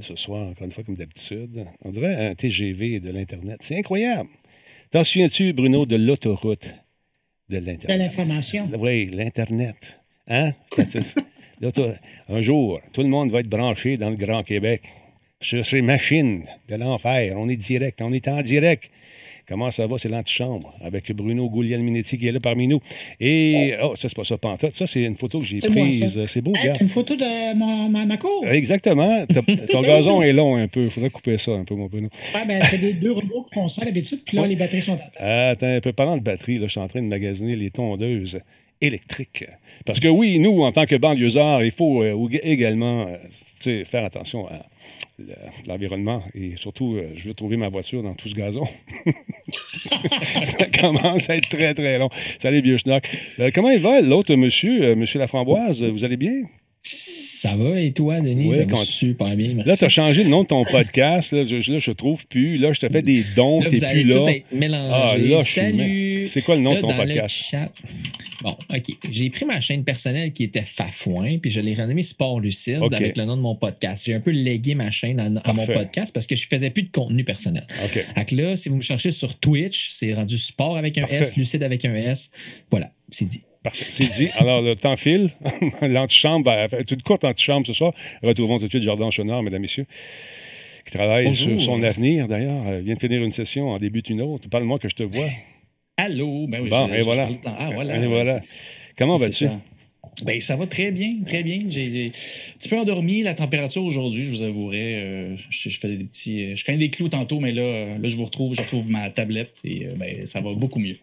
ce soir, encore une fois, comme d'habitude. On dirait un TGV de l'Internet. C'est incroyable. T'en souviens-tu, Bruno, de l'autoroute de l'Internet? De l'information. Oui, l'Internet. Hein? un jour, tout le monde va être branché dans le Grand Québec sur ces machines de l'enfer. On est direct, on est en direct. Comment ça va? C'est l'antichambre avec Bruno Minetti qui est là parmi nous. Et, oh, ça, c'est pas ça, pantoute. Ça, c'est une photo que j'ai prise. C'est beau, C'est une photo de mon, ma, cour. Exactement. Ton gazon est long un peu. Il faudrait couper ça un peu, mon Bruno. Ouais, ben, c'est des deux robots qui font ça d'habitude. Puis là, les batteries sont à Attends un peu. Parlant de batterie, là, je suis en train de magasiner les tondeuses électriques. Parce que oui, nous, en tant que banlieusards, il faut euh, également euh, faire attention à l'environnement. Et surtout, euh, je veux trouver ma voiture dans tout ce gazon. ça commence à être très, très long. Salut, vieux schnock. Euh, comment il va, l'autre monsieur, euh, monsieur Laframboise? Vous allez bien? Ça va et toi, Denis? ça va super bien, merci. Là, tu as changé le nom de ton podcast. Là, je, ne trouve plus. Là, je te fais des dons. Tu n'es plus là. Ah, là, Salut. C'est quoi le nom de ton podcast? Bon, OK. J'ai pris ma chaîne personnelle qui était Fafouin, puis je l'ai renommée Sport Lucide avec le nom de mon podcast. J'ai un peu légué ma chaîne à, mon podcast parce que je faisais plus de contenu personnel. OK. Donc là, si vous me cherchez sur Twitch, c'est rendu Sport avec un S, Lucide avec un S. Voilà, c'est dit. C'est dit. Alors, le temps file. L'antichambre, toute courte antichambre ce soir. Retrouvons tout de suite Jordan Chonard, mesdames, messieurs, qui travaille sur son avenir, d'ailleurs. Il vient de finir une session, en débute une autre. Parle-moi que je te vois. Allô? Ben oui, bon, et voilà. Ah, voilà. Et voilà. Comment vas-tu? Ben, ça va très bien, très bien. J'ai un petit peu endormi la température aujourd'hui, je vous avouerai. Euh, je, faisais des petits. Euh, je connais des clous tantôt, mais là, là, je vous retrouve, je retrouve ma tablette et euh, ben, ça va beaucoup mieux.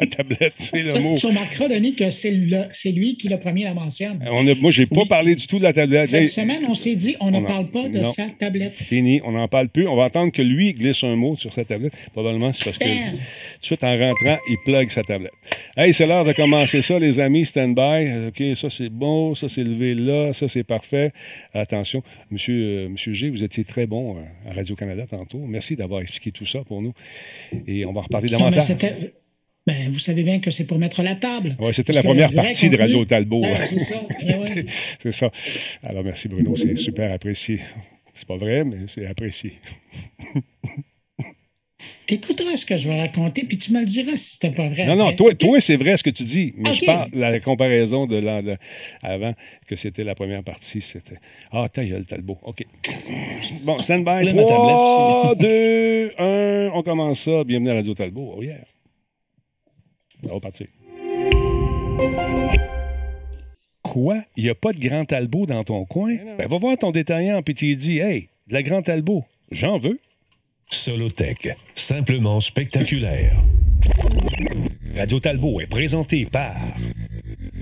La tablette, c'est le mot. Tu remarqueras, Denis, que c'est lui qui le premier la mentionne. On a, moi, je n'ai pas parlé du tout de la tablette. Cette semaine, on s'est dit, on, ne parle pas de sa tablette. Fini, on n'en parle plus. On va attendre que lui glisse un mot sur sa tablette. Probablement, c'est parce que tout de suite, en rentrant, il plug sa tablette. Hey, c'est l'heure de commencer ça, les amis. Stand by. OK, ça, c'est bon. Ça, c'est levé là. Ça, c'est parfait. Attention. Monsieur, euh, Monsieur G, vous étiez très bon euh, à Radio-Canada tantôt. Merci d'avoir expliqué tout ça pour nous. Et on va reparler davantage. Ben, vous savez bien que c'est pour mettre la table. Oui, c'était la première partie de Radio Talbot. Ben, c'est ça. C'est ça. Alors, merci Bruno, c'est super apprécié. C'est pas vrai, mais c'est apprécié. T'écouteras ce que je vais raconter, puis tu me le diras si c'était pas vrai. Non, non, toi, toi c'est vrai ce que tu dis, mais je parle la comparaison de l'an avant, que c'était la première partie, c'était Ah, ta gueule, Talbot. OK. Bon, stand by. 3, 2, 1, on commence ça. Bienvenue à Radio Talbot. Oh yeah. Ça va partir. Quoi? Il n'y a pas de Grand Talbot dans ton coin? Ben, va voir ton détaillant, puis tu dis Hey, de la Grand Talbot, j'en veux. Solotech, simplement spectaculaire. Radio Talbot est présenté par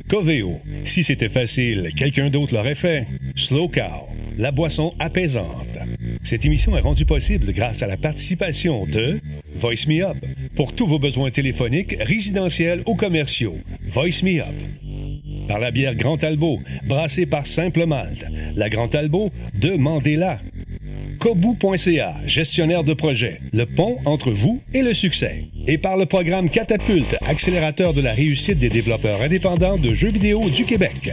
Coveo. Si c'était facile, quelqu'un d'autre l'aurait fait. Slow Cow, la boisson apaisante. Cette émission est rendue possible grâce à la participation de Voice Me Up pour tous vos besoins téléphoniques, résidentiels ou commerciaux. Voice Me Up. Par la bière Grand Talbot, brassée par Simple Malte. La Grand Talbot, demandez-la. Kobu.ca, gestionnaire de projet, le pont entre vous et le succès. Et par le programme Catapulte, accélérateur de la réussite des développeurs indépendants de jeux vidéo du Québec.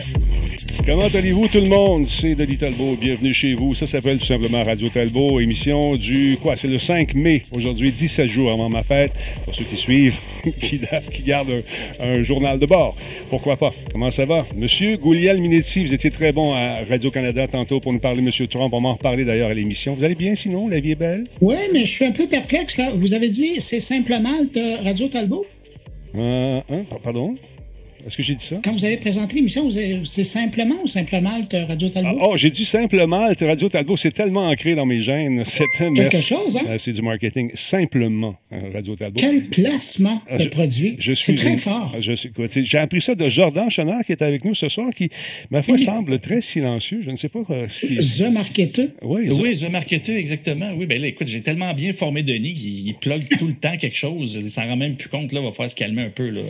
Comment allez-vous tout le monde? C'est Denis Talbot, bienvenue chez vous. Ça s'appelle tout simplement Radio Talbot, émission du, quoi, c'est le 5 mai, aujourd'hui, 17 jours avant ma fête, pour ceux qui suivent, qui, gardent un, journal de bord. Pourquoi pas? Comment ça va? Monsieur Gouliel Minetti, vous étiez très bon à Radio-Canada tantôt pour nous parler de Monsieur Trump, on va en reparler d'ailleurs à l'émission. Vous allez bien sinon? La vie est belle? Oui, mais je suis un peu perplexe là. Vous avez dit c'est simplement Radio Talbot? Euh, hein? Pardon? Est-ce que j'ai dit ça? Quand vous avez présenté l'émission, c'est simplement ou simplement Radio Talbot? Ah, oh, j'ai dit simplement Radio Talbot. C'est tellement ancré dans mes gènes. C'est quelque chose, hein? Euh, c'est du marketing. Simplement euh, Radio Talbot. Quel placement ah, de produit. C'est très fort. J'ai appris ça de Jordan Chenard qui est avec nous ce soir, qui, ma foi, semble très silencieux. Je ne sais pas ce qui... The Marketeur. Oui, oui, The Marketeur, exactement. Oui, ben là, écoute, j'ai tellement bien formé Denis qu'il plug tout le temps quelque chose. Il s'en rend même plus compte. Là, il va falloir se calmer un peu. Là.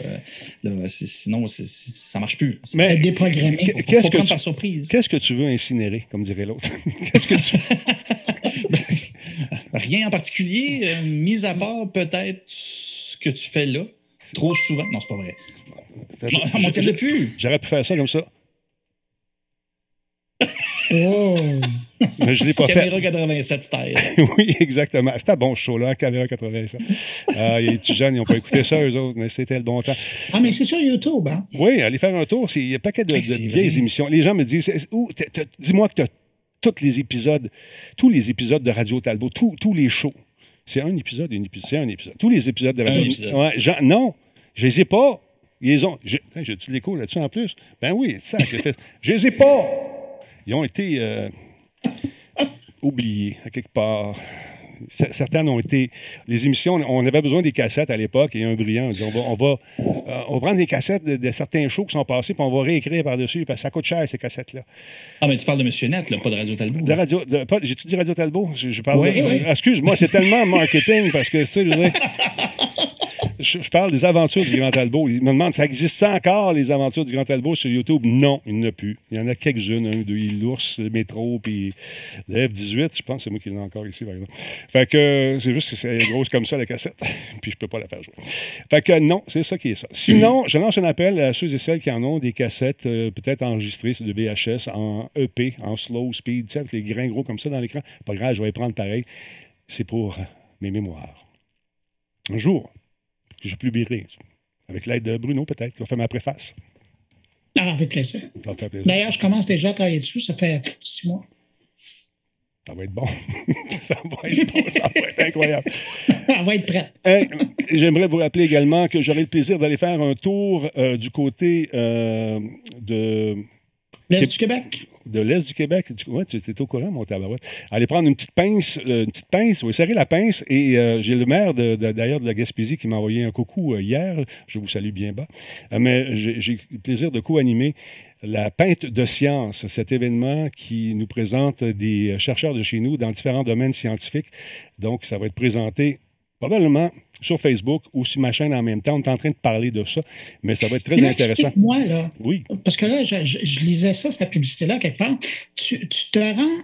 Là, sinon, ça ça marche plus. Mais déprogrammé. Qu'est-ce que, tu, surprise. qu'est-ce que tu veux incinérer, comme dirait l'autre? qu'est-ce que tu Rien en particulier, euh, mis à part peut-être ce que tu fais là, trop souvent. Non, c'est pas vrai. Non, plus. J'aurais pu faire ça comme ça. Oh! Je l'ai pas Caméra fait. 87 style. oui, exactement. C'était un bon show, là, hein, Caméra 87. Ah, les petits jeunes, ils n'ont pas écouté ça, eux autres, mais c'était le bon temps. Ah, mais c'est sur YouTube, hein? Oui, allez faire un tour. Il y a un paquet de, de vieilles émissions. Les gens me disent dis-moi que tu as tous les épisodes, tous les épisodes de Radio Talbot, tous, tous les shows. C'est un épisode, une épisode, c'est un épisode. Tous les épisodes de Radio. Ouais, Jean- non, je les ai pas. Ils les ont. J'ai-tu l'écho là-dessus en plus? Ben oui, ça, j'ai fait. Je les ai pas. Ils ont été euh, oubliés à quelque part. Certaines ont été. Les émissions, on avait besoin des cassettes à l'époque et un brillant. On dit, on va, on va, euh, on va prendre des cassettes de, de certains shows qui sont passés, puis on va réécrire par-dessus, parce que ça coûte cher, ces cassettes-là. Ah, mais tu parles de Monsieur Net, là, pas de Radio Talbot. De radio, de- pas- j'ai tout dit Radio Talbot? Je, je parle Oui, de- oui. Excuse-moi, c'est tellement marketing parce que, tu sais, je, veux dire, je, parle des aventures du Grand Talbot. Il me demande, ça existe encore, les aventures du Grand Talbot sur YouTube? Non, il n'y en a plus. Il y en a quelques-unes, un, deux, l'ours, le métro, puis le F-18, je pense c'est moi qui l'ai encore ici, par exemple. Fait que c'est juste que c'est grosse comme ça, la cassette. puis je peux pas la faire jouer. Fait que non, c'est ça qui est ça. Sinon, je lance un appel à ceux et celles qui en ont des cassettes euh, peut-être enregistrées sur de VHS en EP, en slow speed, tu sais, avec les grains gros comme ça dans l'écran. Pas grave, je vais les prendre pareil. C'est pour mes mémoires. Un jour, je publierai, avec l'aide de Bruno peut-être, qui va faire ma préface. Ah, avec plaisir. Ça va faire plaisir. D'ailleurs, je commence déjà à travailler dessus. Ça fait six mois. Ça va être bon. ça va être bon, ça va être incroyable. Elle va être prête. Hey, J'aimerais vous rappeler également que j'aurai le plaisir d'aller faire un tour euh, du côté euh, de, L'Est du Québec? De l'Est du Québec. Ouais, tu étais au courant, mon tabarouette. Aller prendre une petite pince, une petite pince, oui, serrer la pince. Et euh, j'ai le maire, d'ailleurs, de la Gaspésie qui m'a envoyé un coucou euh, hier. Je vous salue bien bas. Euh, mais j'ai le plaisir de co-animer la Peinte de science, cet événement qui nous présente des chercheurs de chez nous dans différents domaines scientifiques. Donc, ça va être présenté probablement sur Facebook ou sur ma chaîne en même temps. On est en train de parler de ça, mais ça va être très là, intéressant. explique-moi, là. Oui. Parce que là, je, je- je lisais ça, cette publicité-là, quelque part. Tu, tu te rends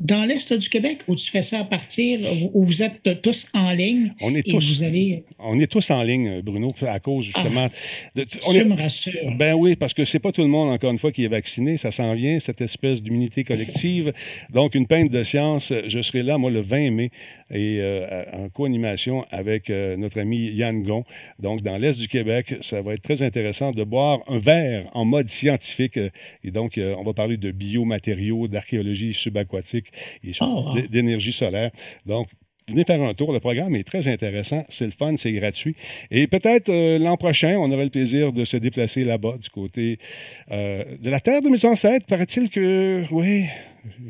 dans l'Est du Québec où tu fais ça à partir, où- vous êtes tous en ligne On est et tous. vous allez. On est tous en ligne, Bruno, à cause justement. de- on Tu est- me rassures. ben oui, parce que c'est pas tout le monde, encore une fois, qui est vacciné. Ça s'en vient, cette espèce d'immunité collective. Donc, une peinte de science, je serai là, moi, le 20 mai, et euh, en co-animation avec euh, notre ami Yann Gon. Donc, dans l'Est du Québec, ça va être très intéressant de boire un verre en mode scientifique. Et donc, euh, on va parler de biomatériaux, d'archéologie subaquatique et Oh, wow. d- d'énergie solaire. Donc, Venez faire un tour. Le programme est très intéressant. C'est le fun, c'est gratuit. Et peut-être euh, l'an prochain, on aura le plaisir de se déplacer là-bas, du côté euh, de la terre de mes ancêtres. Paraît-il que, oui,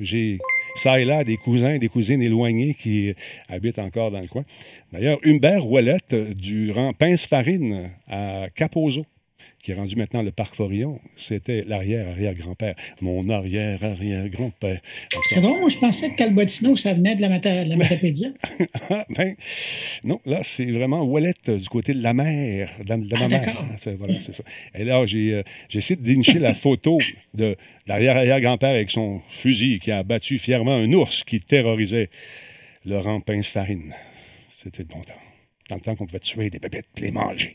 j'ai ça et là des cousins des cousines éloignés qui habitent encore dans le coin. D'ailleurs, Humbert Ouellette, euh, du rang Pince-Farine à Capozo, qui est rendu maintenant le parc Forillon, c'était l'arrière-arrière-grand-père. Mon arrière-arrière-grand-père. C'est drôle, moi, je pensais que Calbotino, ça venait de la, Mata- la Matapédia. Ah, ben, non, là, c'est vraiment Ouellette euh, du côté de la mer, de, la- de ma Ah, mère. d'accord. C'est- Voilà, c'est ça. Et là, j'ai euh, j'ai essayé de dénicher la photo de l'arrière-arrière-grand-père avec son fusil qui a abattu fièrement un ours qui terrorisait Laurent Pince-Farine. C'était le bon temps. Dans le temps qu'on pouvait tuer des bébêtes et les manger.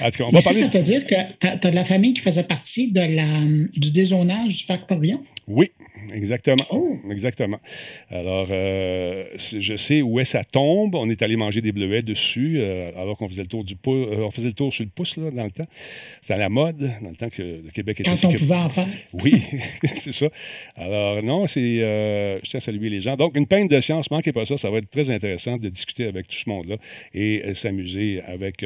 en tout cas, on Mais va ça, parler... ça veut dire que tu as, de la famille qui faisait partie de la, du dézonage du parc Pavillon? Oui, exactement. Oh. Exactement. Alors, euh, je sais où est sa tombe. On est allé manger des bleuets dessus, euh, alors qu'on faisait le tour du pou- euh, on faisait le tour sur le pouce là, dans le temps. C'était à la mode, dans le temps que le Québec était Quand on que- pouvait en faire. Oui, c'est ça. Alors, non, c'est. je tiens à saluer les gens. Donc, une peinte de science, manquez pas ça. Ça va être très intéressant de discuter avec tout ce monde-là et s'amuser avec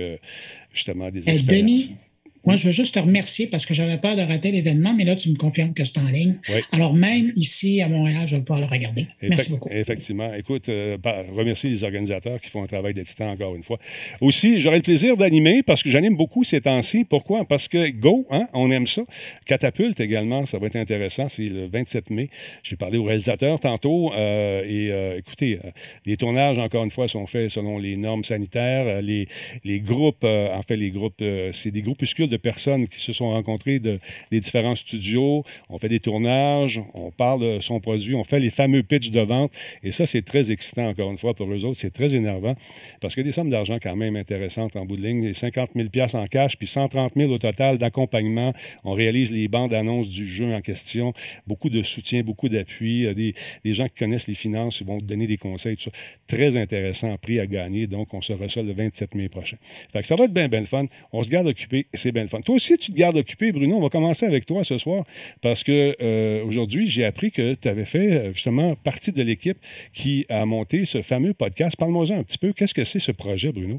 justement des Eh, expériences. Denis, moi, je veux juste te remercier parce que j'avais peur de rater l'événement, mais là, tu me confirmes que c'est en ligne. Oui. Alors, même ici, à Montréal, je vais pouvoir le regarder. Merci beaucoup. Effectivement. Écoute, euh, remercier les organisateurs qui font un travail de titan encore une fois. Aussi, j'aurai le plaisir d'animer parce que j'anime beaucoup ces temps-ci. Pourquoi? Parce que Go, hein, on aime ça. Catapulte également, ça va être intéressant. C'est le 27 mai. J'ai parlé aux réalisateurs tantôt. euh, et euh, écoutez, euh, les tournages, encore une fois, sont faits selon les normes sanitaires. Les, les groupes, en fait, les groupes, c'est des groupuscules de personnes qui se sont rencontrées de, des différents studios. On fait des tournages, on parle de son produit, on fait les fameux pitchs de vente. Et ça, c'est très excitant, encore une fois, pour eux autres. C'est très énervant parce que des sommes d'argent quand même intéressantes en bout de ligne. 50 000 en cash, puis 130 000 au total d'accompagnement. On réalise les bandes annonces du jeu en question. Beaucoup de soutien, beaucoup d'appui. Des, des gens qui connaissent les finances, ils vont donner des conseils, tout ça. Très intéressant, prix à gagner. Donc, on se reçoit le 27 mai prochain. Fait ça va être bien, bien fun. On se garde occupé, c'est Toi aussi, tu te gardes occupé, Bruno. On va commencer avec toi ce soir parce que euh, aujourd'hui, j'ai appris que tu avais fait euh, justement partie de l'équipe qui a monté ce fameux podcast. Parle-moi un petit peu. Qu'est-ce que c'est ce projet, Bruno?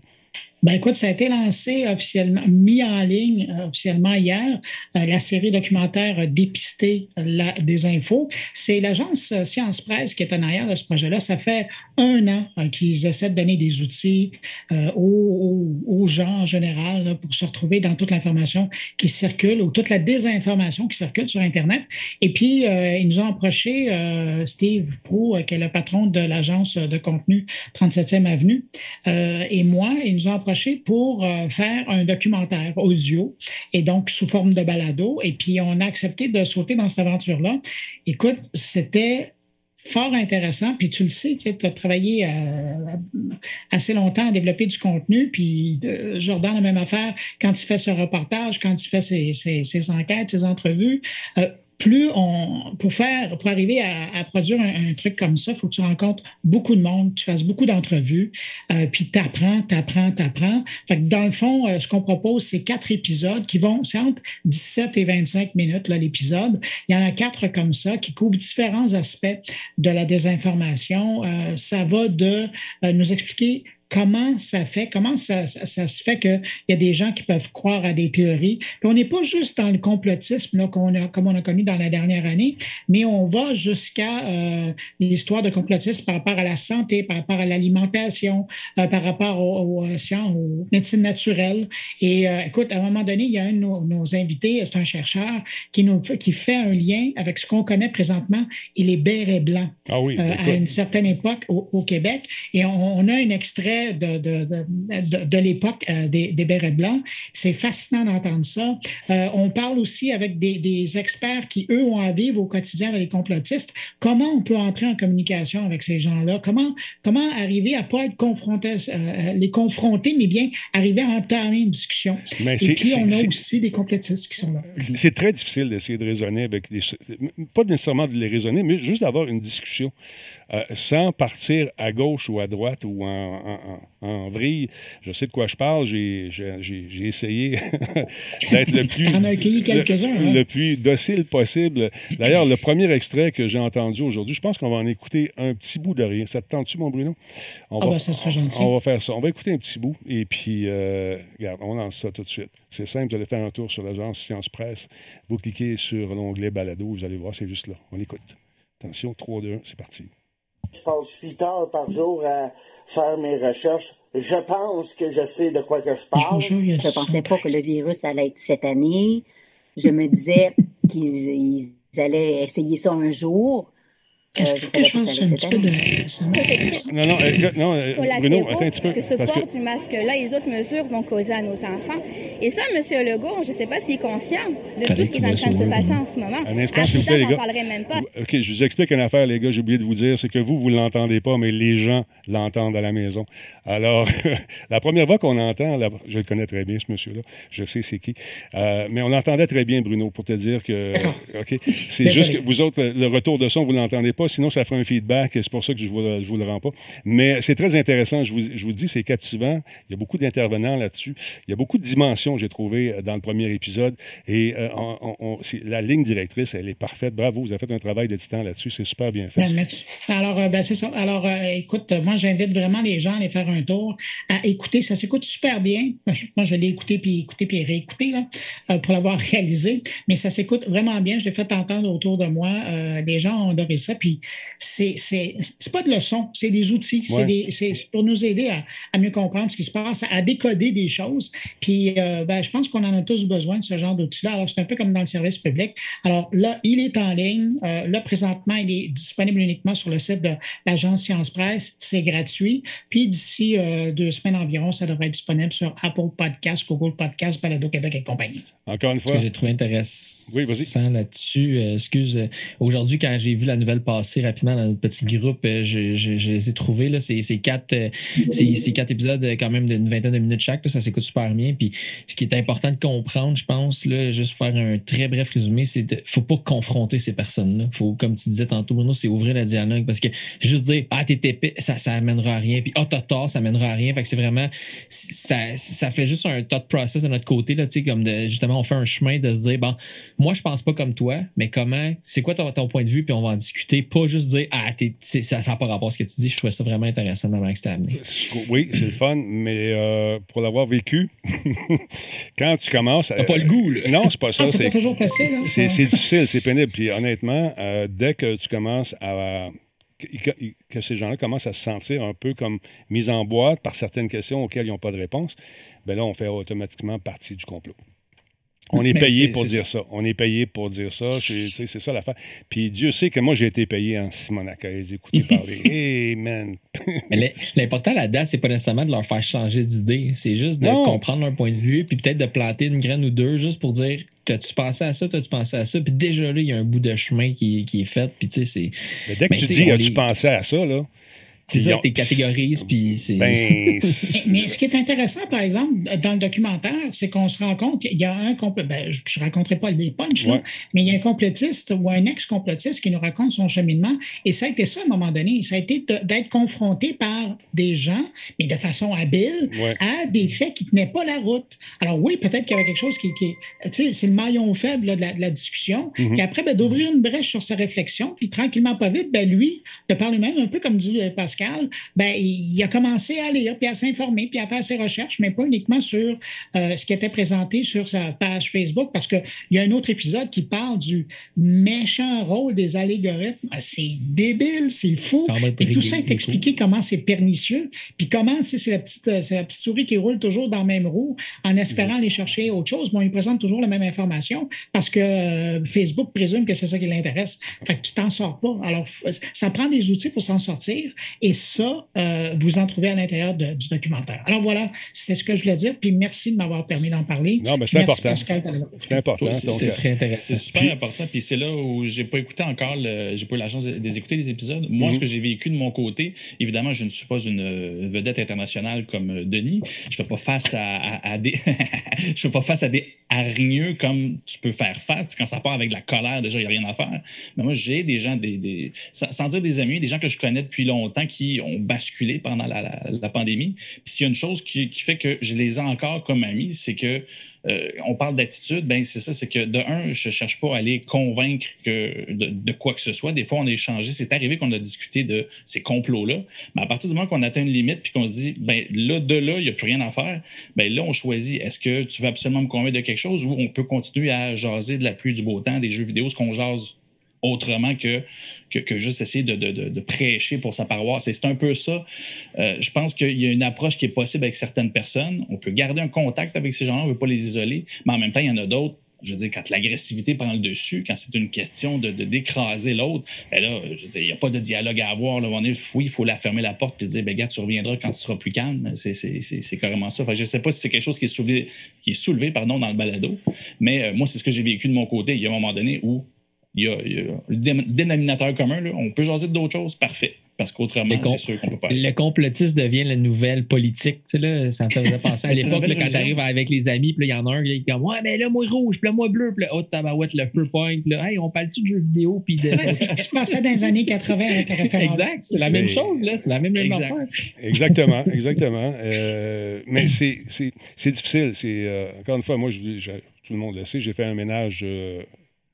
Ben écoute, ça a été lancé officiellement, mis en ligne euh, officiellement hier, euh, la série documentaire Dépister la, infos. C'est l'agence euh, Science Presse qui est en arrière de ce projet-là. Ça fait un an qu'ils essaient de donner des outils aux, aux, gens en général pour se retrouver dans toute l'information qui circule ou toute la désinformation qui circule sur Internet. Et puis, ils nous ont approché, Steve Pro, qui est le patron de l'agence de contenu 37e Avenue, et moi, ils nous ont approché pour euh, faire un documentaire audio et donc sous forme de balado. Et puis, on a accepté de sauter dans cette aventure-là. Écoute, c'était fort intéressant. Puis tu le sais, tu as travaillé euh, assez longtemps à développer du contenu. Puis euh, Jordan, la même affaire, quand il fait ce reportage, quand il fait ses, enquêtes, ses entrevues plus on, pour faire, pour arriver à, produire un, truc comme ça, il faut que tu rencontres beaucoup de monde, tu fasses beaucoup d'entrevues, euh, puis t'apprends, t'apprends, t'apprends. Fait que dans le fond, euh, ce qu'on propose, c'est quatre épisodes qui vont, c'est entre 17 et 25 minutes, là, l'épisode. Il y en a quatre comme ça qui couvrent différents aspects de la désinformation. Euh, ça va de nous expliquer comment ça fait, comment ça, ça, se fait qu'il y a des gens qui peuvent croire à des théories. Puis on n'est pas juste dans le complotisme là, qu'on a, comme on a connu dans la dernière année, mais on va jusqu'à euh, l'histoire de complotisme par rapport à la santé, par rapport à l'alimentation, euh, par rapport aux, aux, sciences, aux médecines naturelles. Et euh, écoute, à un moment donné, il y a un de nos, invités, c'est un chercheur, qui, nous, qui fait un lien avec ce qu'on connaît présentement et les bérets blancs ah oui, à une certaine époque au, au Québec. Et on, on a un extrait de, de, de, l'époque euh, des, des, bérets blancs. C'est fascinant d'entendre ça. Euh, on parle aussi avec des, des, experts qui, eux, ont à vivre au quotidien avec les complotistes. Comment on peut entrer en communication avec ces gens-là? Comment, comment arriver à pas être confronté, euh, les confronter, mais bien arriver à entamer une discussion? Mais Et puis, on a aussi des complotistes qui sont là. C'est très difficile d'essayer de raisonner avec des... Pas nécessairement de les raisonner, mais juste d'avoir une discussion. Euh, sans partir à gauche ou à droite ou en, en, vrille. Je sais de quoi je parle. J'ai essayé d'être le plus, hein? le, plus docile possible. D'ailleurs, le premier extrait que j'ai entendu aujourd'hui, je pense qu'on va en écouter un petit bout de rien. Ça te tente-tu, mon Bruno? On ah va, ben, ça serait gentil. On va faire ça. On va écouter un petit bout et puis, euh, regarde, on lance ça tout de suite. C'est simple, vous allez faire un tour sur l'agence Science Presse. Vous cliquez sur l'onglet Balado, vous allez voir, c'est juste là. On écoute. Attention, 3, 2, 1, c'est parti. Je passe 8 heures par jour à faire mes recherches. Je pense que je sais de quoi que je parle. Je ne pensais pas que le virus allait être cette année. Je me disais qu'ils allaient essayer ça un jour. Est-ce euh, que je pense un petit peu de... Non, non, euh, non euh, Bruno, attends un petit peu. Que ce port du masque-là, les autres mesures vont causer à nos enfants. Et ça, M. Legault, je ne sais pas s'il est conscient de tout ce qui est en train de se passer en ce moment. Un instant, s'il vous plaît, les gars. parlerai même pas. OK, je vous explique une affaire, les gars, j'ai oublié de vous dire, c'est que vous, vous ne l'entendez pas, mais les gens l'entendent à la maison. Alors, la première fois qu'on entend, je le connais très bien, ce monsieur-là, je sais c'est qui, mais on l'entendait très bien, Bruno, pour te dire que... OK, c'est juste que vous autres, le retour de son, vous ne l'entendez pas sinon ça fera un feedback. C'est pour ça que je ne vous, le rends pas. Mais c'est très intéressant. Je vous, je dis, c'est captivant. Il y a beaucoup d'intervenants là-dessus. Il y a beaucoup de dimensions, j'ai trouvé, euh, dans le premier épisode. Et euh, la ligne directrice, elle est parfaite. Bravo, vous avez fait un travail d'éditant là-dessus. C'est super bien fait. Ben, merci. Alors, euh, ben, c'est ça. Alors, écoute, moi, j'invite vraiment les gens à aller faire un tour, à écouter. Ça s'écoute super bien. Moi, je l'ai écouté, puis écouté, puis réécouté, là, pour l'avoir réalisé. Mais ça s'écoute vraiment bien. Je l'ai fait entendre autour de moi. les gens ont adoré ça. Puis Puis c'est pas de leçons, c'est des outils. C'est pour nous aider à, à, mieux comprendre ce qui se passe, à décoder des choses. Puis euh, ben, je pense qu'on en a tous besoin de ce genre d'outils-là. Alors, c'est un peu comme dans le service public. Alors là, il est en ligne. Euh, là, présentement, il est disponible uniquement sur le site de l'agence Science Presse. C'est gratuit. Puis d'ici euh, deux semaines environ, ça devrait être disponible sur Apple Podcasts, Google Podcasts, Balado Québec et compagnie. Encore une fois. Ce que j'ai trouvé intéressant oui, là-dessus, euh, excuse, euh, aujourd'hui, quand j'ai vu la nouvelle passer rapidement dans notre petit groupe, euh, je, je, les ai trouvés. Là, c'est, quatre, c'est, quatre épisodes quand même d'une vingtaine de minutes chaque. ça s'écoute super bien. Puis ce qui est important de comprendre, je pense, là, juste faire un très bref résumé, c'est ne faut pas confronter ces personnes-là. faut, comme tu disais tantôt, Bruno, c'est ouvrir le dialogue parce que juste dire Ah, t'es épais, ça, ça amènera à rien. Puis Ah, t'as tort, ça amènera à rien. Fait c'est vraiment ça, ça fait juste un thought process de notre côté, là, comme de justement on fait un chemin de se dire bon, moi, je pense pas comme toi, mais comment, c'est quoi ton, point de vue, puis on va en discuter. Pas juste dire, ah, ça n'a pas rapport à ce que tu dis. Je trouvais ça vraiment intéressant, maman, que c'était amené. Oui, c'est le fun, mais euh, pour l'avoir vécu, quand tu commences. T'as pas le goût, là. Non, c'est pas ça. Ah, c'est pas toujours facile. Hein, c'est difficile, c'est pénible. Puis honnêtement, euh, dès que tu commences à que ces gens-là commencent à se sentir un peu comme mis en boîte par certaines questions auxquelles ils n'ont pas de réponse, ben là, on fait automatiquement partie du complot. On est payé pour dire ça. On est payé pour dire ça. C'est ça l'affaire. Puis Dieu sait que moi, j'ai été payé en Simonacaise. Écoutez parler. hey, man. Mais l'important là-dedans, c'est pas nécessairement de leur faire changer d'idée. C'est juste de comprendre leur point de vue, puis peut-être de planter une graine ou deux juste pour dire T'as-tu pensé à ça, t'as-tu pensé à ça? Puis déjà là, il y a un bout de chemin qui, qui est fait. Puis tu sais, c'est. Dès que tu dis As-tu pensé à ça, là? C'est ça, tu catégorises, puis c'est. Ben, mais, ce qui est intéressant, par exemple, dans le documentaire, c'est qu'on se rend compte qu'il y a un complotiste. Ben, je ne raconterai pas les punchs, mais il y a un complotiste ou un ex-complotiste qui nous raconte son cheminement. Et ça a été ça à un moment donné. Ça a été d'être confronté par des gens, mais de façon habile, à des faits qui ne tenaient pas la route. Alors, oui, peut-être qu'il y avait quelque chose qui. qui tu sais, c'est le maillon faible de, la, discussion. Mm-hmm. Puis après, ben, d'ouvrir une brèche sur sa réflexion, puis tranquillement, pas vite, ben, lui, de par lui-même, un peu comme dit euh, Pascal, ben, il a commencé à lire, puis à s'informer, puis à faire ses recherches, mais pas uniquement sur euh, ce qui était présenté sur sa page Facebook, parce qu'il y a un autre épisode qui parle du méchant rôle des algorithmes. Ah, c'est débile, c'est fou. Et tout ça est expliqué comment c'est pernicieux, puis comment c'est la, petite, la petite souris qui roule toujours dans la même roue en espérant aller chercher autre chose. Bon, il présente toujours la même information parce que euh, Facebook présume que c'est ça qui l'intéresse. Fait que tu t'en sors pas. Alors, ça prend des outils pour s'en sortir. Et et ça, euh, vous en trouvez à l'intérieur du documentaire. Alors voilà, c'est ce que je voulais dire. Puis merci de m'avoir permis d'en parler. Non, mais c'est important. C'est important. C'est très intéressant. C'est super important. Puis c'est là où j'ai pas écouté encore, j'ai pas eu la chance d'écouter les épisodes. Moi, ce mhm. que j'ai vécu de mon côté, évidemment, je ne suis pas une euh, vedette internationale comme euh, Denis. Je fais pas face à, des, je fais pas face à des hargneux comme tu peux faire face quand ça part avec de la colère. Déjà, il n'y a rien à faire. Mais moi, j'ai des gens, des, sans dire des amis, des gens que je connais depuis longtemps qui ont basculé pendant la, pandémie. Puis s'il y a une chose qui, fait que je les ai encore comme amis, c'est que euh, on parle d'attitude, ben c'est ça, c'est que de un, je cherche pas à les convaincre de, quoi que ce soit. Des fois, on a échangé, c'est arrivé qu'on a discuté de ces complots-là, mais à partir du moment qu'on atteint une limite puis qu'on se dit, ben là, de là, il n'y a plus rien à faire, ben là, on choisit, est-ce que tu veux absolument me convaincre de quelque chose ou on peut continuer à jaser de la pluie du beau temps, des jeux vidéo, ce qu'on jase autrement que, que, juste essayer de, prêcher pour sa paroisse. Et c'est un peu ça. Euh, je pense qu'il y a une approche qui est possible avec certaines personnes. On peut garder un contact avec ces gens-là, on ne veut pas les isoler, mais en même temps, il y en a d'autres. Je veux dire, quand l'agressivité prend le dessus, quand c'est une question de, d'écraser l'autre, ben là, il n'y a pas de dialogue à avoir. Là. On est, oui, il faut la fermer la porte et dire, ben, gars, tu reviendras quand tu seras plus calme. C'est, c'est, carrément ça. je ne sais pas si c'est quelque chose qui est soulevé, qui est soulevé pardon, dans le balado, mais euh, moi, c'est ce que j'ai vécu de mon côté. Il y a un moment donné où il y, a, le dénominateur commun, là, on peut jaser d'autres choses, parfait. Parce qu'autrement, c'est sûr qu'on peut pas. Le complotiste devient la nouvelle politique. Tu sais, là, ça me faisait penser à l'époque, quand tu arrives avec les amis, puis il y en a un qui est comme Ouais, mais là, moi rouge, puis là, moi bleu, puis là, oh, tabarouette, le feu point, puis là, hey, on parle-tu de jeux vidéo, puis de. je pensais dans les années 80 avec Exact, c'est la même chose, là, c'est la même, même affaire. Exactement, exactement. Euh, mais c'est difficile. C'est, euh, encore une fois, moi, je, tout le monde le sait, j'ai fait un ménage. Euh,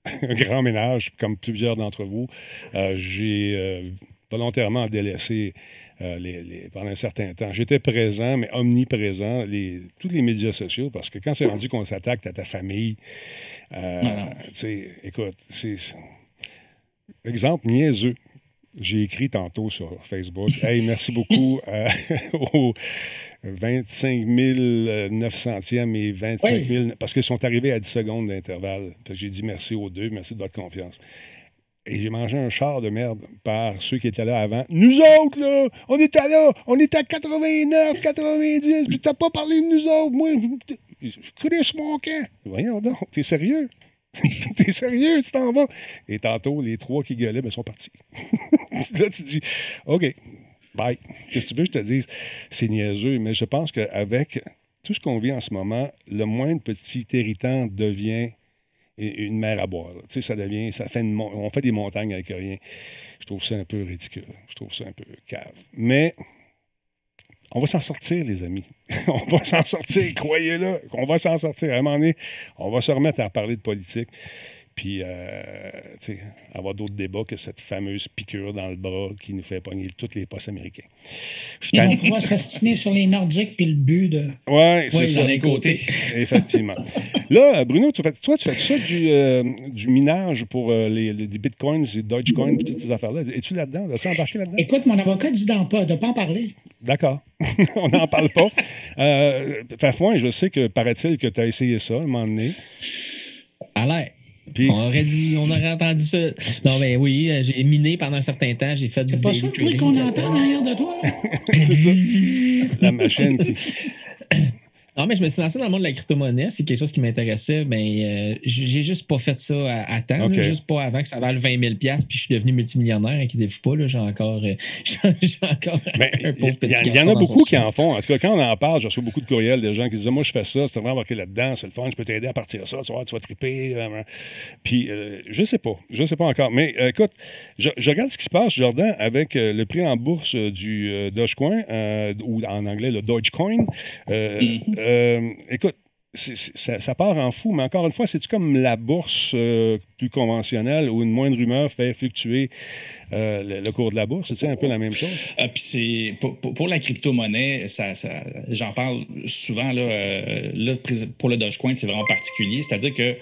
un grand ménage, comme plusieurs d'entre vous. Euh, j'ai euh, volontairement délaissé euh, les, pendant un certain temps. J'étais présent, mais omniprésent, les, tous les médias sociaux, parce que quand c'est rendu qu'on s'attaque à ta famille, tu sais, écoute, c'est. Exemple niaiseux. J'ai écrit tantôt sur Facebook. Hey, merci beaucoup euh, aux 25 900e et 25 000. Parce qu'ils sont arrivés à 10 secondes d'intervalle. J'ai dit merci aux deux, merci de votre confiance. Et j'ai mangé un char de merde par ceux qui étaient là avant. Nous autres, là, on était là, on était à 89, 90, puis t'as pas parlé de nous autres. Moi, je connais mon camp. Voyons donc, t'es sérieux? T'es sérieux, tu t'en vas? Et tantôt, les trois qui gueulaient ben, sont partis. là, tu dis, OK, bye. Qu'est-ce que tu veux que je te dise? C'est niaiseux, mais je pense qu'avec tout ce qu'on vit en ce moment, le moindre petit irritant devient une mer à boire. Tu sais, ça devient, ça fait on fait des montagnes avec rien. Je trouve ça un peu ridicule. Je trouve ça un peu cave. Mais on va s'en sortir, les amis. on va s'en sortir, croyez-le. On va s'en sortir. À un moment donné, on va se remettre à parler de politique. Puis, euh, tu sais, avoir d'autres débats que cette fameuse piqûre dans le bras qui nous fait pogner tous les postes américains. Et on va s'astiner sur les Nordiques puis le but de. Oui, c'est ça. d'un côté. Effectivement. Là, Bruno, toi, tu fais ça du, euh, du minage pour euh, les, les, bitcoins, les Dogecoin, toutes ces affaires-là. Es-tu là-dedans? As-tu embarqué là-dedans? Écoute, mon avocat dit d'en pas, de ne pas en parler. D'accord. on n'en parle pas. Euh, Fafouin, je sais que paraît-il que tu as essayé ça à un moment donné. l'air. On aurait dit, on aurait entendu ça. Non, ben oui, euh, j'ai miné pendant un certain temps, j'ai fait du C'est pas ça? Le qu'on entend derrière de toi? C'est ça. La machine qui. Non, mais je me suis lancé dans le monde de la crypto-monnaie. C'est quelque chose qui m'intéressait. Mais euh, j'ai juste pas fait ça à, temps. juste pas avant que ça vaille 20 000 Puis je suis devenu multimillionnaire. Inquiétez-vous pas. J'ai encore, euh, encore un pauvre petit Il y, en a beaucoup qui en font. En tout cas, quand on en parle, je reçois beaucoup de courriels des gens qui disent Moi, je fais ça. C'est vraiment embarqué là-dedans. C'est le fun. Je peux t'aider à partir de ça. Tu vas, tu vas triper. Puis euh, je sais pas. Je sais pas encore. Mais écoute, je, regarde ce qui se passe, Jordan, avec le prix en bourse du Dogecoin, ou en anglais, le Dogecoin. Euh, écoute, ça, part en fou, mais encore une fois, c'est-tu comme la bourse euh, plus conventionnelle où une moindre rumeur fait fluctuer euh, le, cours de la bourse? C'est un peu la même chose? puis c'est pour, la crypto-monnaie, j'en parle souvent là, pour le Dogecoin, c'est vraiment particulier. C'est-à-dire que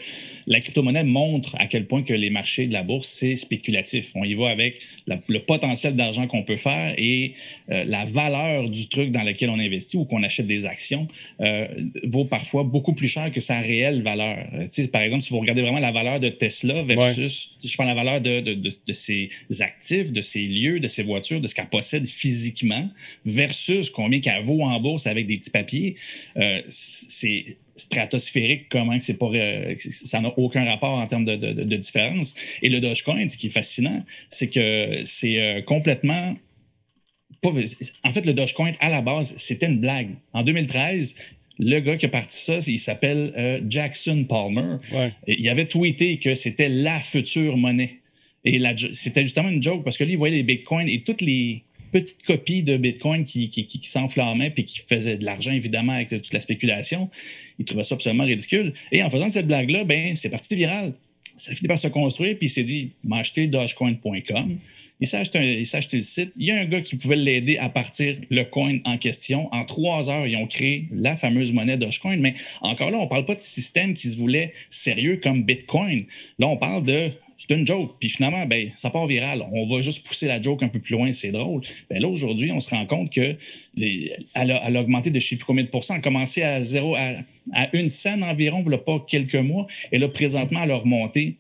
la crypto-monnaie montre à quel point que les marchés de la bourse, c'est spéculatif. On y va avec le potentiel d'argent qu'on peut faire et euh, la valeur du truc dans lequel on investit ou qu'on achète des actions euh, vaut parfois beaucoup plus cher que sa réelle valeur. Euh, par exemple, si vous regardez vraiment la valeur de Tesla versus, si je prends la valeur de, de, de, ses actifs, de ses lieux, de ses voitures, de ce qu'elle possède physiquement versus combien qu'elle vaut en bourse avec des petits papiers, c'est stratosphérique, comment c'est pas, euh, ça n'a aucun rapport en termes de, de, différence. Et le Dogecoin, ce qui est fascinant, c'est que c'est euh, complètement en fait, le Dogecoin, à la base, c'était une blague. En 2013, le gars qui a parti ça, il s'appelle euh, Jackson Palmer. il avait tweeté que c'était la future monnaie. Et c'était justement une joke parce que lui, il voyait les bitcoins et toutes les, petite copie de Bitcoin qui, qui, qui, s'enflammait puis qui faisait de l'argent, évidemment, avec toute la spéculation. Il trouvait ça absolument ridicule. Et en faisant cette blague-là, ben, c'est parti viral. Ça a fini par se construire, puis il s'est dit m'acheter dogecoin.com. Il s'est acheté, le site. Il y a un gars qui pouvait l'aider à partir le coin en question. En trois heures, ils ont créé la fameuse monnaie Dogecoin. Mais encore là, on ne parle pas de système qui se voulait sérieux comme Bitcoin. Là, on parle de c'est une joke. Puis finalement, ben, ça part viral. On va juste pousser la joke un peu plus loin, c'est drôle. Ben là, aujourd'hui, on se rend compte que a, augmenté de je ne sais plus combien de pourcents. Elle a commencé à zéro, à, une scène environ, il n'y a pas quelques mois. Et là, présentement, elle a remonté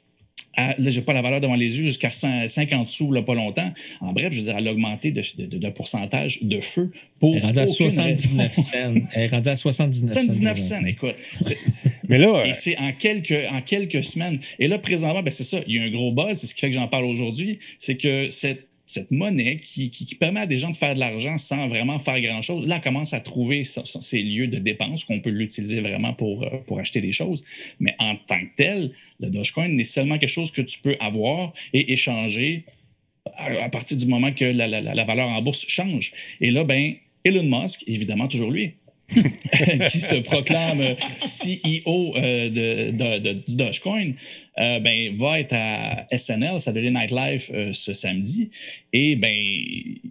là, je n'ai pas la valeur devant les yeux, jusqu'à 50 sous, là, pas longtemps. En bref, je veux dire, elle a augmenté d'un de, pourcentage de feu pour. Elle est rendue à 79 cents. Elle est rendue à 79 cents. 79 cents, écoute. Mais là. Et c'est en quelques, en quelques semaines. Et là, présentement, ben, c'est ça. Il y a un gros buzz. C'est ce qui fait que j'en parle aujourd'hui. C'est que cette cette monnaie qui, permet à des gens de faire de l'argent sans vraiment faire grand-chose, là, commence à trouver ces lieux de dépenses qu'on peut l'utiliser vraiment pour, euh, pour acheter des choses. Mais en tant que tel, le Dogecoin n'est seulement quelque chose que tu peux avoir et échanger à, partir du moment que la, la, valeur en bourse change. Et là, ben, Elon Musk, évidemment, toujours lui, qui se proclame CEO euh, de, du Dogecoin, euh, ben, va être à SNL, Saturday Night Live, euh, ce samedi. Et ben.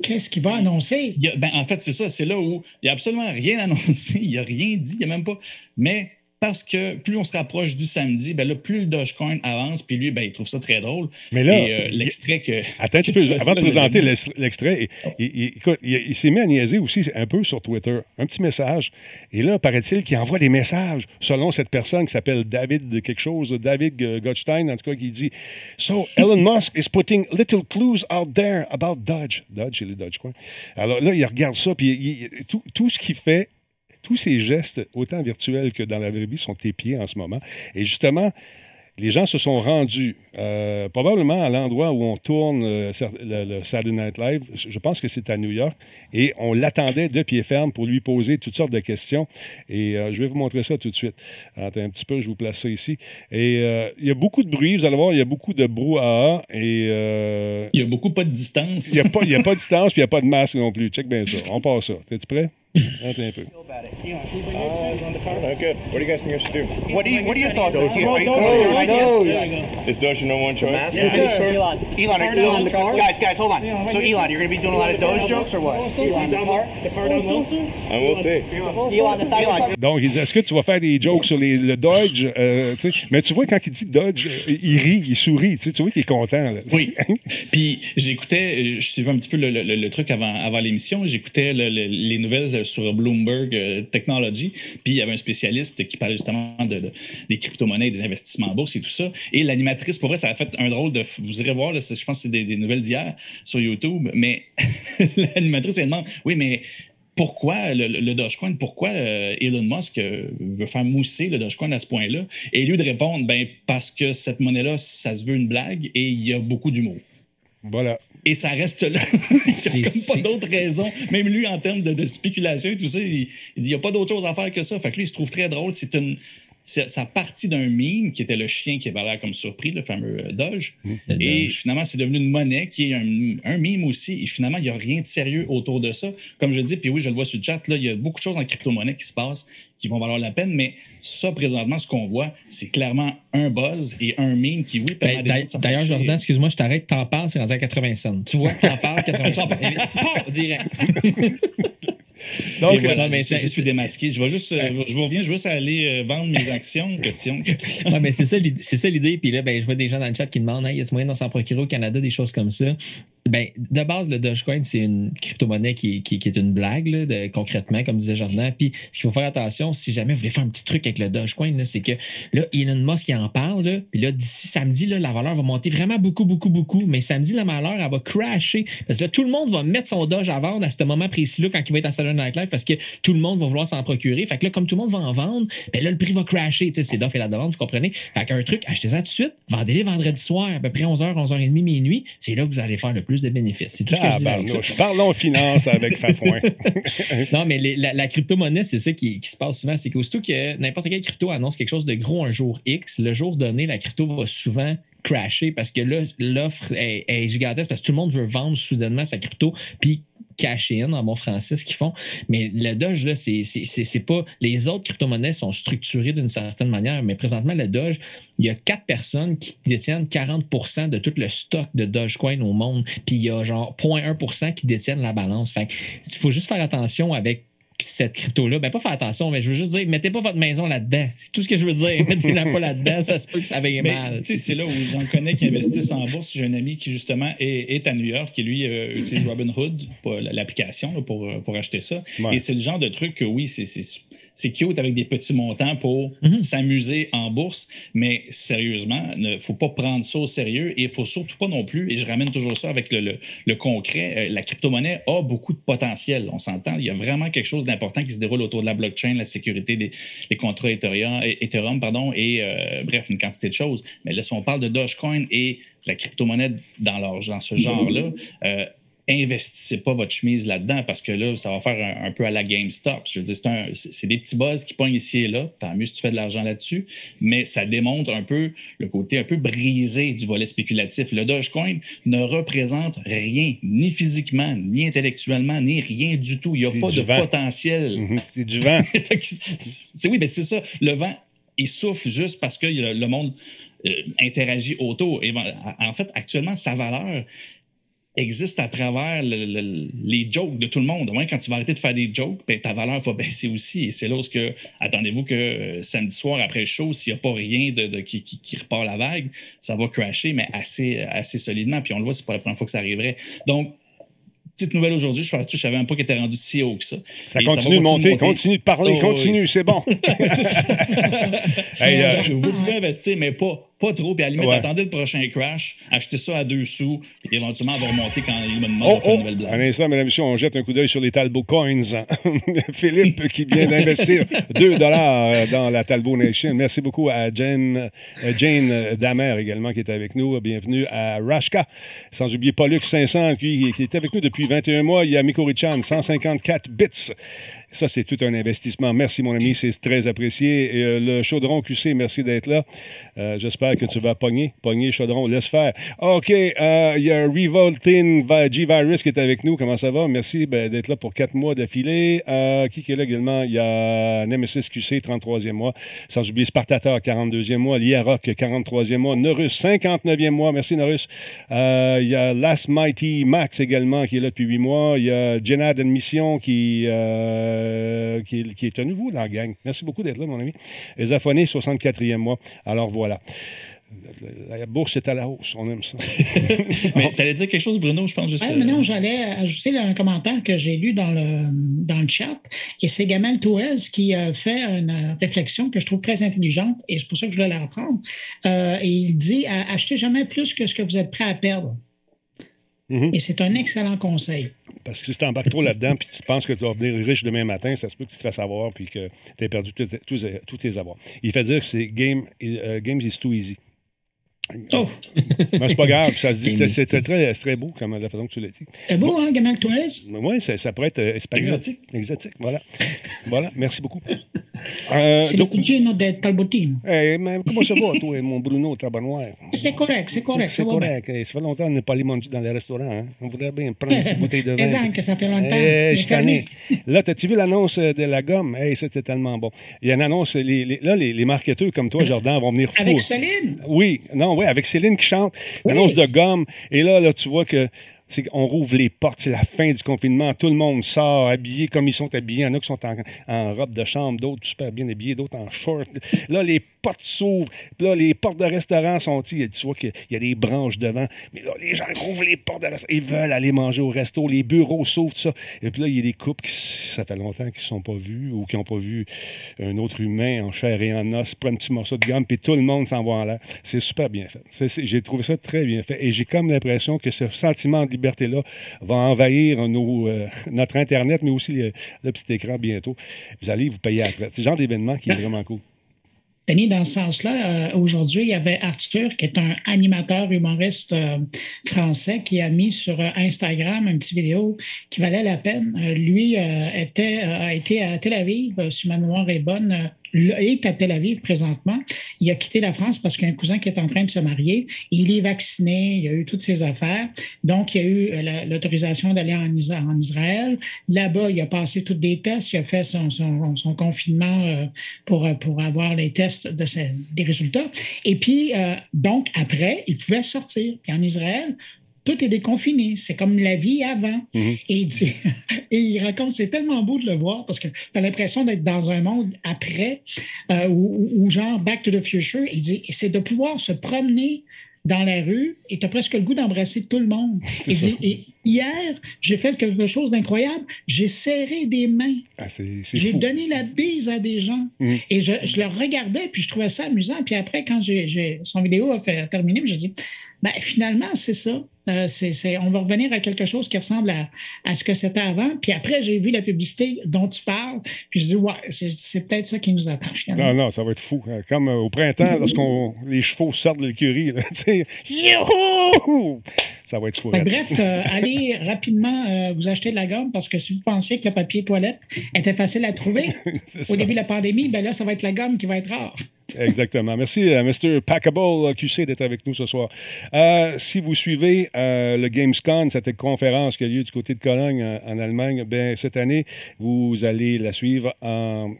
Qu'est-ce qu'il va annoncer? ben, en fait, c'est ça. C'est là où il n'y a absolument rien annoncé. Il n'a rien dit. Il n'y a même pas. Mais parce que plus on se rapproche du samedi, ben là, plus le Dogecoin avance, puis lui, ben, il trouve ça très drôle. Mais là, euh, l'extrait que. Attends un petit peu, avant de présenter l'ex- l'extrait, il, il- écoute, il, il s'est mis à niaiser aussi un peu sur Twitter. Un petit message. Et là, paraît-il qu'il envoie des messages selon cette personne qui s'appelle David quelque chose, David euh, Gottstein, en tout cas, qui dit So, Elon Musk is putting little clues out there about Dodge. Dodge, c'est le Dogecoin. Alors là, il regarde ça, puis tout ce qu'il fait, tous ces gestes, autant virtuels que dans la vraie vie, sont épiés en ce moment. Et justement, les gens se sont rendus euh, probablement à l'endroit où on tourne euh, le, le Saturday Night Live. Je pense que c'est à New York. Et on l'attendait de pied ferme pour lui poser toutes sortes de questions. Et euh, je vais vous montrer ça tout de suite. Attends un petit peu, je vous place ça ici. Et il y a beaucoup de bruit. Vous allez voir, il y a beaucoup de brouhaha. Et Il y a beaucoup pas de distance. il n'y a, pas- il y a pas de distance puis il n'y a pas de masque non plus. Check bien ça. On passe ça. T'es-tu prêt? Attends un peu. What do you guys think I should do? What do you What are your thoughts? Doge. Doge. Is Doge number one choice? Elon. Elon, are, Elon, guys, guys, hold on. So, Elon, you're to be doing a lot of Doge jokes or what? Elon, the car, the car down low. And we'll see. Elon, the Elon, Donc, il dit Est-ce que tu vas faire des jokes sur les- le Dodge? Euh, tu sais, Mais tu vois, quand il dit Dodge, euh, il rit, il sourit. Tu sais, tu vois qu'il est content. là. Oui. Puis j'écoutais, euh, je suivais un petit peu le, le- le truc avant, avant l'émission. J'écoutais le- le- les nouvelles sur Bloomberg euh, Technology. Puis il y avait un spécialiste qui parlait justement de, de- des crypto-monnaies, des investissements en bourse et tout ça. Et l'animatrice, pour vrai, ça a fait un drôle de. Vous irez voir, je pense que c'est des, nouvelles d'hier sur YouTube. Mais l'animatrice, elle demande Oui, mais pourquoi le Dogecoin, pourquoi euh, Elon Musk euh, veut faire mousser le Dogecoin à ce point-là? Et lui de répondre, ben, parce que cette monnaie-là, ça se veut une blague et il y a beaucoup d'humour. Voilà. Et ça reste là. il n'y a comme pas d'autre raison. Même lui, en termes de, de spéculation et tout ça, il, il dit il n'y a pas d'autre chose à faire que ça. Fait que lui, il se trouve très drôle. C'est une. Ça partit d'un meme qui était le chien qui avait l'air comme surpris, le fameux euh, Doge. Et finalement, c'est devenu une monnaie qui est un, un meme aussi. Et finalement, il n'y a rien de sérieux autour de ça. Comme je le dis, puis oui, je le vois sur le chat, là, il y a beaucoup de choses en crypto-monnaie qui se passent qui vont valoir la peine. Mais ça, présentement, ce qu'on voit, c'est clairement un buzz et un meme qui, oui, permet Ben, d'ailleurs-. Jordan, excuse-moi, je t'arrête, t'en parles, c'est rendu à 80 cents. Tu vois, t'en parles, 80 cents. Direct. Donc, voilà, mais je, suis démasqué. Je vais juste, euh, je vous reviens juste à aller euh, vendre mes actions. Question. Ouais, mais c'est ça l'idée. C'est ça l'idée. Puis là, ben, je vois des gens dans le chat qui demandent Hey, y a moyen d'en s'en procurer au Canada, des choses comme ça? Ben, de base, le Dogecoin, c'est une crypto-monnaie qui, qui- est une blague, là, concrètement, comme disait Jordan. Puis, ce qu'il faut faire attention, si jamais vous voulez faire un petit truc avec le Dogecoin, c'est que là, Elon Musk, il en parle, là, puis là, d'ici samedi, là, la valeur va monter vraiment beaucoup, beaucoup, beaucoup. Mais samedi, la valeur, elle va crasher. Parce que là, tout le monde va mettre son Doge à vendre à ce moment précis-là quand il va être à Saturday Night Live parce que tout le monde va vouloir s'en procurer. Fait que là, comme tout le monde va en vendre, ben là, le prix va crasher. C'est l'offre et la demande, vous comprenez? Fait qu'un truc, achetez-ça tout de suite, vendez-les vendredi soir, à peu près 11h, 11h30, minuit. C'est là que vous allez faire le plus de bénéfices. C'est tout ce que je dis avec ça. Tabarnouche. Parlons finance avec Fafouin. non, mais les- la, la crypto-monnaie, c'est ça qui, qui se passe souvent. C'est qu'aussitôt que n'importe quelle crypto annonce quelque chose de gros un jour X, le jour donné, la crypto va souvent crasher parce que là, l'offre est, est gigantesque parce que tout le monde veut vendre soudainement sa crypto puis cash in en bon français, ce qu'ils font. Mais le Doge, là, c'est pas. Les autres crypto-monnaies sont structurées d'une certaine manière, mais présentement, le Doge, il y a quatre personnes qui détiennent 40% de tout le stock de Dogecoin au monde, puis il y a genre 0.1% qui détiennent la balance. Fait il faut juste faire attention avec cette crypto-là. Ben, pas faire attention, mais je veux juste dire, mettez pas votre maison là-dedans. C'est tout ce que je veux dire. Mettez-la pas là-dedans, ça se peut que ça Mais, mal. tu sais, c'est là où j'en connais qui investissent en bourse. J'ai un ami qui, justement, est, est à New York et lui euh, utilise Robinhood, pour l'application, pour, pour acheter ça. Ouais. Et c'est le genre de truc que, oui, c'est- c'est cute avec des petits montants pour s'amuser en bourse, mais sérieusement, il ne faut pas prendre ça au sérieux et il faut surtout pas non plus, et je ramène toujours ça avec le, le- le concret, euh, la crypto-monnaie a beaucoup de potentiel, on s'entend. Il y a vraiment quelque chose d'important qui se déroule autour de la blockchain, la sécurité des les contrats Ethereum, Ethereum pardon, et euh, bref, une quantité de choses. Mais là, si on parle de Dogecoin et la crypto-monnaie dans, leur, dans ce genre-là, euh, investissez pas votre chemise là-dedans parce que là, ça va faire un, un peu à la GameStop. Je veux dire, c'est des petits buzz qui pognent ici et là. Tant mieux si tu fais de l'argent là-dessus. Mais ça démontre un peu le côté un peu brisé du volet spéculatif. Le Dogecoin ne représente rien, ni physiquement, ni intellectuellement, ni rien du tout. Il n'y a pas de vent. potentiel. C'est du vent. C'est oui, ben c'est ça. Le vent, il souffle juste parce que le, le monde euh, interagit autour. Et ben, en fait, actuellement, sa valeur existe à travers le- le- les jokes de tout le monde. Moins, quand tu vas arrêter de faire des jokes, ben, ta valeur va baisser aussi. Et c'est là que, attendez-vous que euh, samedi soir, après le show, s'il n'y a pas rien de, de- qui, qui- qui repart la vague, ça va crasher, mais assez, assez solidement. Puis on le voit, c'est pas la première fois que ça arriverait. Donc, petite nouvelle aujourd'hui, je je savais même pas qu'il était rendu si haut que ça. Ça Et continue de monter, continue de parler, Oh, continue, c'est bon. Hey, euh, vous pouvez investir, mais pas, pas trop. Puis à la limite, Ouais. attendez le prochain crash, achetez ça à deux sous, et éventuellement, elle va remonter quand Elon Musk Oh, va faire oh, une nouvelle blague. un instant, mesdames et messieurs, on jette un coup d'œil sur les Talbot Coins. Philippe qui vient d'investir 2 dollars dans la Talbot Nation. Merci beaucoup à Jane, euh, Jane Damer également qui est avec nous. Bienvenue à Rashka. Sans oublier Pollux 500 qui, qui est avec nous depuis 21 mois. Il y a Miko Richan, 154 bits. Ça, c'est tout un investissement. Merci, mon ami, c'est très apprécié. Et, euh, le Chaudron QC, merci d'être là. Euh, J'espère que tu vas pogner. Pogner, Chaudron, laisse faire. OK, euh, il y a Revolting G-Virus qui est avec nous. Comment ça va? Merci ben, d'être là pour quatre mois d'affilée. Qui est là également? Il y a Nemesis QC, 33e mois. Sans oublier Spartator, 42e mois. Liaroc, 43e mois. Norus, 59e mois. Merci, Norus. Il y a Last Mighty Max également qui est là depuis 8 mois. Il y a Jenad Admission qui, euh, qui, est- qui est à nouveau dans la gang. Merci beaucoup d'être là, mon ami. Esafoné, 64e mois. Alors voilà. La la bourse est à la hausse. On aime ça. Mais t'allais dire quelque chose, Bruno, je pense juste. Ah, mais non, j'allais ajouter là, un commentaire que j'ai lu dans le, dans le chat. Et c'est Gamal Touez qui a fait une euh, réflexion que je trouve très intelligente et c'est pour ça que je voulais la reprendre. Euh, et il dit euh, achetez jamais plus que ce que vous êtes prêt à perdre. Mhm. Et c'est un excellent conseil. Parce que si tu embarques trop là-dedans puis tu penses que tu vas devenir riche demain matin, ça se peut que tu te fasses avoir puis que tu aies perdu tous tes- avoirs. Il fait dire que c'est game, euh, Games is too easy. Oh, Mais c'est pas grave, ça se dit, c'est très, beau comme la façon que tu l'as dit. c'est beau, hein, Gamal Touez? Oui, ça, ça pourrait être euh, espagnol. Exotique. Exotique, voilà. voilà, merci beaucoup. Euh, C'est le cugino de Talbotine. hey, mais comment ça va, toi, mon Bruno Tabarnoir? C'est correct, c'est correct, C'est correct. Eh, Ça fait longtemps qu'on n'est pas allé manger dans les restaurants. Hein? On voudrait bien prendre une bouteille de vin. Exemple que ça fait longtemps. Eh, je connais. fermé. Là, as-tu vu l'annonce de la gomme? Hey, c'était tellement bon. Il y a une annonce, les, les- là, les, les marketeurs comme toi, Jordan, vont venir fous. Avec Céline? Oui, non, oui, avec Céline qui chante, Oui. l'annonce de gomme. Et là, là, tu vois que c'est qu'on rouvre les portes, c'est la fin du confinement, tout le monde sort habillé comme ils sont habillés. Il y en a qui sont en, robe de chambre, d'autres super bien habillés, d'autres en short. Là, les portes s'ouvrent. Là, les portes de restaurant sont, tu vois qu'il y a des branches devant. Mais là, les gens ouvrent les portes de restaurant. Ils veulent aller manger au resto. Les bureaux s'ouvrent, tout ça. Et puis là, il y a des couples qui, ça fait longtemps qu'ils ne sont pas vus ou qui n'ont pas vu un autre humain en chair et en os, prend un petit morceau de gomme, puis tout le monde s'en va en l'air. C'est super bien fait. J'ai trouvé ça très bien fait. Et j'ai comme l'impression que ce sentiment de liberté-là va envahir nos, euh, notre Internet, mais aussi le, le petit écran bientôt. Vous allez vous payer traite. C'est le genre d'événement qui est vraiment cool. Dans ce sens-là, euh, aujourd'hui, il y avait Arthur, qui est un animateur humoriste euh, français, qui a mis sur euh, Instagram une petite vidéo qui valait la peine. Lui était, a été à Tel Aviv, si ma mémoire est bonne, est à Tel Aviv présentement. Il a quitté la France parce qu'il y a un cousin qui est en train de se marier. Il est vacciné, il a eu toutes ses affaires. Donc, il a eu euh, la- l'autorisation d'aller en, Israël. Là-bas, il a passé tous des tests. Il a fait son, confinement euh, pour, euh, pour avoir les tests de ses- des résultats. Et puis, donc, après, il pouvait sortir. Puis en Israël, tout est déconfiné. C'est comme la vie avant. et, il dit- et il raconte, c'est tellement beau de le voir parce que tu as l'impression d'être dans un monde après euh, ou, ou genre Back to the Future. Il dit, c'est de pouvoir se promener dans la rue et tu as presque le goût d'embrasser tout le monde. Et hier, j'ai fait quelque chose d'incroyable. J'ai serré des mains. Ah, J'ai donné la bise à des gens. Mhm. Et je, je le regardais, puis je trouvais ça amusant. Puis après, quand j'ai, j'ai- son vidéo a fait terminer, je dis, ben, finalement, c'est ça. Euh, on va revenir à quelque chose qui ressemble à, à ce que c'était avant. Puis après, j'ai vu la publicité dont tu parles. Puis je dis, ouais, c'est, c'est peut-être ça qui nous attend finalement. Non, non, ça va être fou. Euh, Comme euh, au printemps, lorsqu'on les chevaux sortent de l'écurie, tu sais! Ça va être fou. Bref, euh, allez rapidement euh, vous acheter de la gomme parce que si vous pensiez que le papier toilette était facile à trouver au début de la pandémie, ben là, ça va être la gomme qui va être rare. Exactement. Merci à Mr. Packable euh, QC d'être avec nous ce soir. Euh, si vous suivez euh, le Gamescom, cette conférence qui a lieu du côté de Cologne en, en Allemagne, ben, cette année, vous allez la suivre en,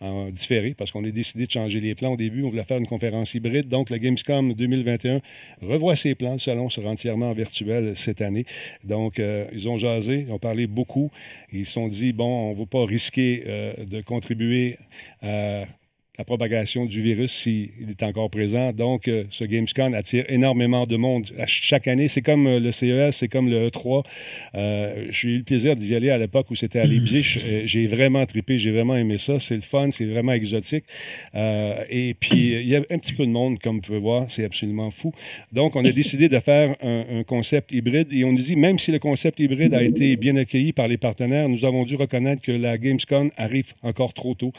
en différé parce qu'on a décidé de changer les plans au début. On voulait faire une conférence hybride. Donc, le Gamescom 2021 revoit ses plans. Le salon sera entièrement virtuel cette année. Donc, euh, ils ont jasé, ils ont parlé beaucoup. Ils se sont dit, bon, on ne va pas risquer euh, de contribuer à la propagation du virus s'il est encore présent. Donc, euh, ce Gamescom attire énormément de monde à chaque année. C'est comme euh, le CES, c'est comme le E3. Euh, j'ai eu le plaisir d'y aller à l'époque où c'était à Leipzig. J'ai vraiment trippé, j'ai vraiment aimé ça. C'est le fun, c'est vraiment exotique. Et puis, il y a un petit peu de monde, comme vous pouvez voir. C'est absolument fou. Donc, on a décidé de faire un, un concept hybride et on nous dit, même si le concept hybride a été bien accueilli par les partenaires, nous avons dû reconnaître que la Gamescom arrive encore trop tôt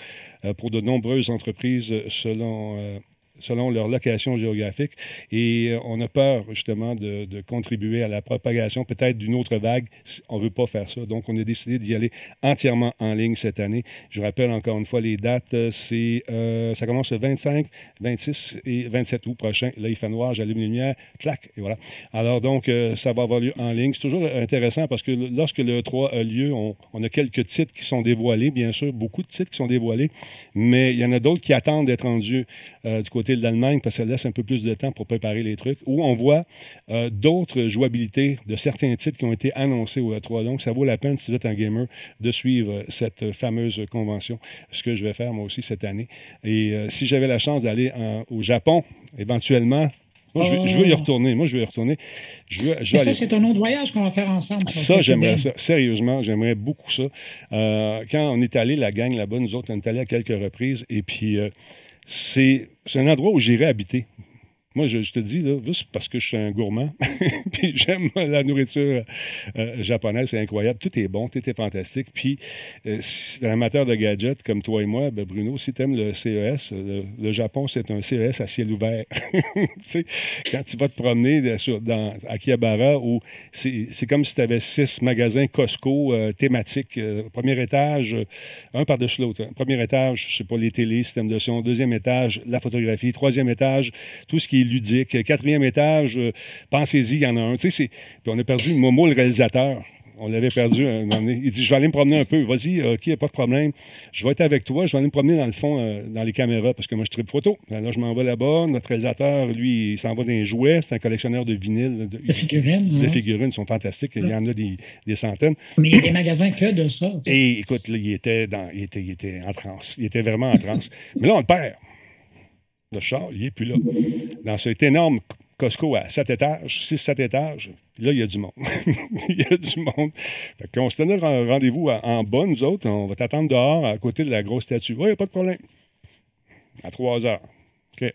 pour de nombreuses entreprises euh, selon, euh, selon leur location géographique. Et euh, on a peur justement de, contribuer à la propagation peut-être d'une autre vague. On ne veut pas faire ça. Donc, on a décidé d'y aller entièrement en ligne cette année. Je rappelle encore une fois les dates. euh, euh, ça commence le 25, 26 et 27 août prochain. Là, il fait noir, j'allume les lumières, clac, et voilà. Alors, donc, ça va avoir lieu en ligne. C'est toujours intéressant parce que lorsque le 3 a lieu, on, a quelques titres qui sont dévoilés, bien sûr, beaucoup de titres qui sont dévoilés, mais il y en a d'autres qui attendent d'être rendus du côté de l'Allemagne parce que ça laisse un peu plus de temps pour préparer les trucs, où on voit euh, d'autres jouabilités de certains titres qui ont été annoncés au E3. Donc, ça vaut la peine, si vous êtes un gamer, de suivre cette fameuse convention, ce que je vais faire moi aussi cette année. Et euh, si j'avais la chance d'aller au Japon, éventuellement, moi, je, veux- je veux y Oh. retourner. Moi, je veux y retourner. Je veux, je veux Mais ça, c'est un autre voyage qu'on va faire ensemble. ça, j'aimerais ça. Sérieusement, j'aimerais beaucoup ça. Euh, quand on est allé, la gang là-bas, nous autres, on est allé à quelques reprises. Et puis, euh, c'est un endroit où j'irais habiter. Moi, je, te dis, là, juste parce que je suis un gourmand, puis j'aime la nourriture euh, japonaise, c'est incroyable. Tout est bon, tout est fantastique. Puis, euh, si un amateur de gadgets comme toi et moi, ben Bruno, si tu aimes le CES, le, Japon, c'est un CES à ciel ouvert. quand tu vas te promener dans Akihabara, où c'est comme si tu avais six magasins Costco euh, thématiques. Euh, premier étage, un par-dessus l'autre. hein. Premier étage, je sais pas, les télés, système de son. Deuxième étage, la photographie. Troisième étage, tout ce qui est ludique. Quatrième étage, euh, pensez-y, il y en a un. Tu sais, puis on a perdu Momo, le réalisateur. On l'avait perdu un moment donné. Il dit Je vais aller me promener un peu. Vas-y, OK, pas de problème. Je vais être avec toi. Je vais aller me promener dans le fond, euh, dans les caméras, parce que moi, je tripe photo. Alors, je m'en vais là-bas. Notre réalisateur, lui, il s'en va dans les jouets. C'est un collectionneur de vinyles. De, De figurines, Les hein. figurines sont fantastiques. Il y en a des, des centaines. Mais il y a des magasins que de ça. Et écoute, là, il était, dans, il, était, il était en transe. Il était vraiment en transe. Mais là, on le perd. Le char, il n'est plus là. Dans cet énorme Costco à 7 étages, 6-7 étages, là, il y a du monde. il y a du monde. Fait qu'on se tenait un rendez-vous en bas, nous autres. On va t'attendre dehors, à côté de la grosse statue. Oui, a pas de problème. À 3 heures. OK.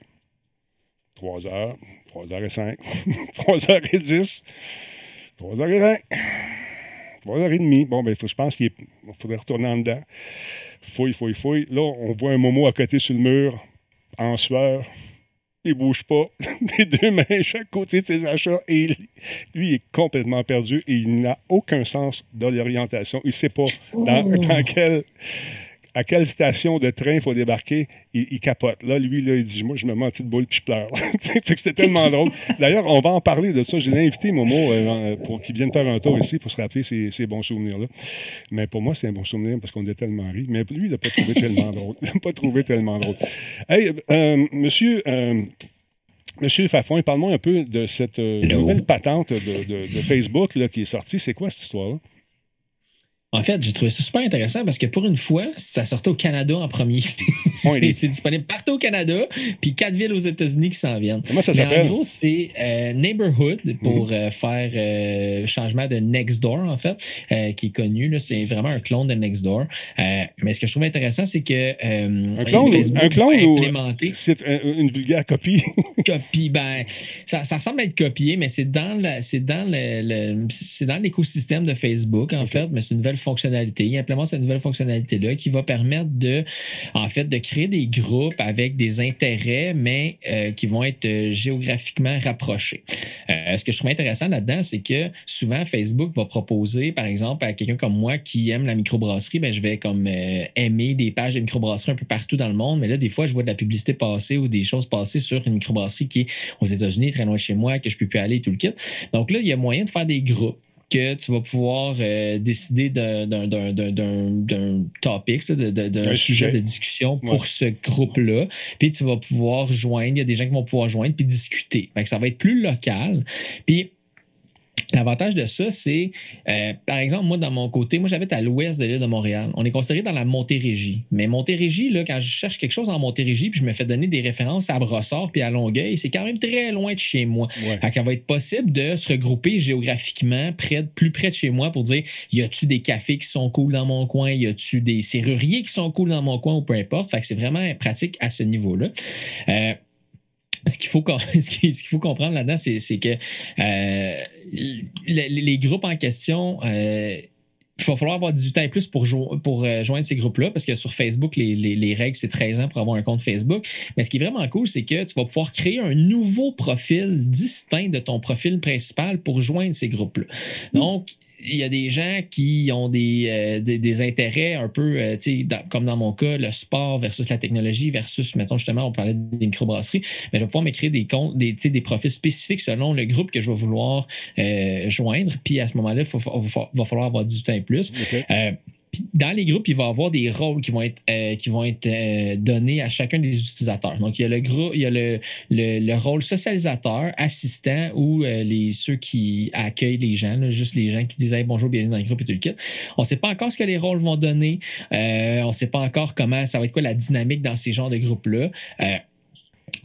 3 heures, 3 heures et 5, 3 heures et 10, 3 heures et 20. 3h30. Bon, ben, faut, je pense qu'il faudrait retourner en dedans. Fouille, fouille, fouille. Là, on voit un Momo à côté sur le mur, en sueur. Il bouge pas. Des deux mains chaque côté de ses achats. Et lui, il est complètement perdu et il n'a aucun sens de l'orientation. Il ne sait pas dans, Oh. dans quelle, à quelle station de train il faut débarquer. Il, il capote. Là, lui, là, il dit Moi, je me mets en petite boule puis je pleure. Fait que c'était tellement drôle. D'ailleurs, on va en parler de ça. J'ai invité Momo euh, pour qu'il vienne faire un tour ici pour se rappeler ces, ces bons souvenirs-là. Mais pour moi, c'est un bon souvenir parce qu'on a tellement ri. Mais lui, il n'a pas trouvé tellement drôle. Il n'a pas trouvé tellement drôle. Hey, euh, monsieur. euh, Monsieur Fafon, parle-moi un peu de cette euh, nouvelle patente de, de- de Facebook là, qui est sortie. C'est quoi cette histoire-là? En fait, j'ai trouvé ça super intéressant parce que pour une fois, ça sortait au Canada en premier. C'est c'est disponible partout au Canada, puis quatre villes aux États-Unis qui s'en viennent. Comment ça Mais s'appelle? En gros, c'est euh, Neighborhood pour euh, faire euh, changement de Nextdoor, en fait, euh, qui est connu. là. C'est vraiment un clone de Nextdoor. Mais ce que je trouve intéressant, c'est que Un clone, Facebook un clone ou implémenter c'est un- une vulgaire copie? copie. Ben, ça, ça ressemble à être copié, mais c'est dans la- c'est dans le, le- c'est dans l'écosystème de Facebook, en fait, mais c'est une nouvelle fonctionnalité. Il implémente cette nouvelle fonctionnalité-là qui va permettre de, en fait, de créer des groupes avec des intérêts, mais euh, qui vont être euh, géographiquement rapprochés. Euh, ce que je trouve intéressant là-dedans, c'est que souvent, Facebook va proposer, par exemple, à quelqu'un comme moi qui aime la microbrasserie, ben, je vais comme aimer des pages de microbrasserie un peu partout dans le monde, mais là, des fois, je vois de la publicité passer ou des choses passer sur une microbrasserie qui est aux États-Unis, très loin de chez moi, que je peux plus aller tout le kit. Donc là, il y a moyen de faire des groupes que tu vas pouvoir euh, décider d'un- topic, d'un Un sujet sujet. de discussion pour Ouais. ce groupe-là. Puis tu vas pouvoir joindre, il y a des gens qui vont pouvoir joindre puis discuter. Fait que ça va être plus local. Puis L'avantage de ça, c'est, euh, par exemple, moi, dans mon côté, moi, j'habite à l'ouest de l'île de Montréal. On est considéré dans la Montérégie. Mais Montérégie, là, quand je cherche quelque chose en Montérégie, puis je me fais donner des références à Brossard puis à Longueuil, c'est quand même très loin de chez moi. Ouais. Qu'il va être possible de se regrouper géographiquement près, plus près de chez moi pour dire y a-tu des cafés qui sont cool dans mon coin, y a-tu des serruriers qui sont cool dans mon coin ou peu importe? Fait que c'est vraiment pratique à ce niveau-là. Euh, ce qu'il faut, ce qu'il faut comprendre là-dedans, c'est que euh, les, les groupes en question, euh, il va falloir avoir 18 ans et plus pour, jo- pour euh, joindre ces groupes-là, parce que sur Facebook, les, les- les règles, c'est 13 ans pour avoir un compte Facebook. Mais ce qui est vraiment cool, c'est que tu vas pouvoir créer un nouveau profil distinct de ton profil principal pour joindre ces groupes-là. Donc, il y a des gens qui ont des, euh, des, des intérêts un peu, euh, dans- comme dans mon cas, le sport versus la technologie versus, mettons justement, on parlait des microbrasseries, mais je vais pouvoir créer des comptes, des, des profils spécifiques selon le groupe que je vais vouloir euh, joindre. Puis à ce moment-là, il va, va falloir avoir 18 ans et plus. Dans les groupes, il va y avoir des rôles qui vont être, euh, qui vont être euh, donnés à chacun des utilisateurs. Donc, il y a le, gros, il y a le, le, le rôle socialisateur, assistant ou euh, les, ceux qui accueillent les gens, juste les gens qui disent Hey, bonjour, bienvenue dans le groupe et tout le kit. On ne sait pas encore ce que les rôles vont donner. On ne sait pas encore comment ça va être quoi la dynamique dans ces genres de groupes-là.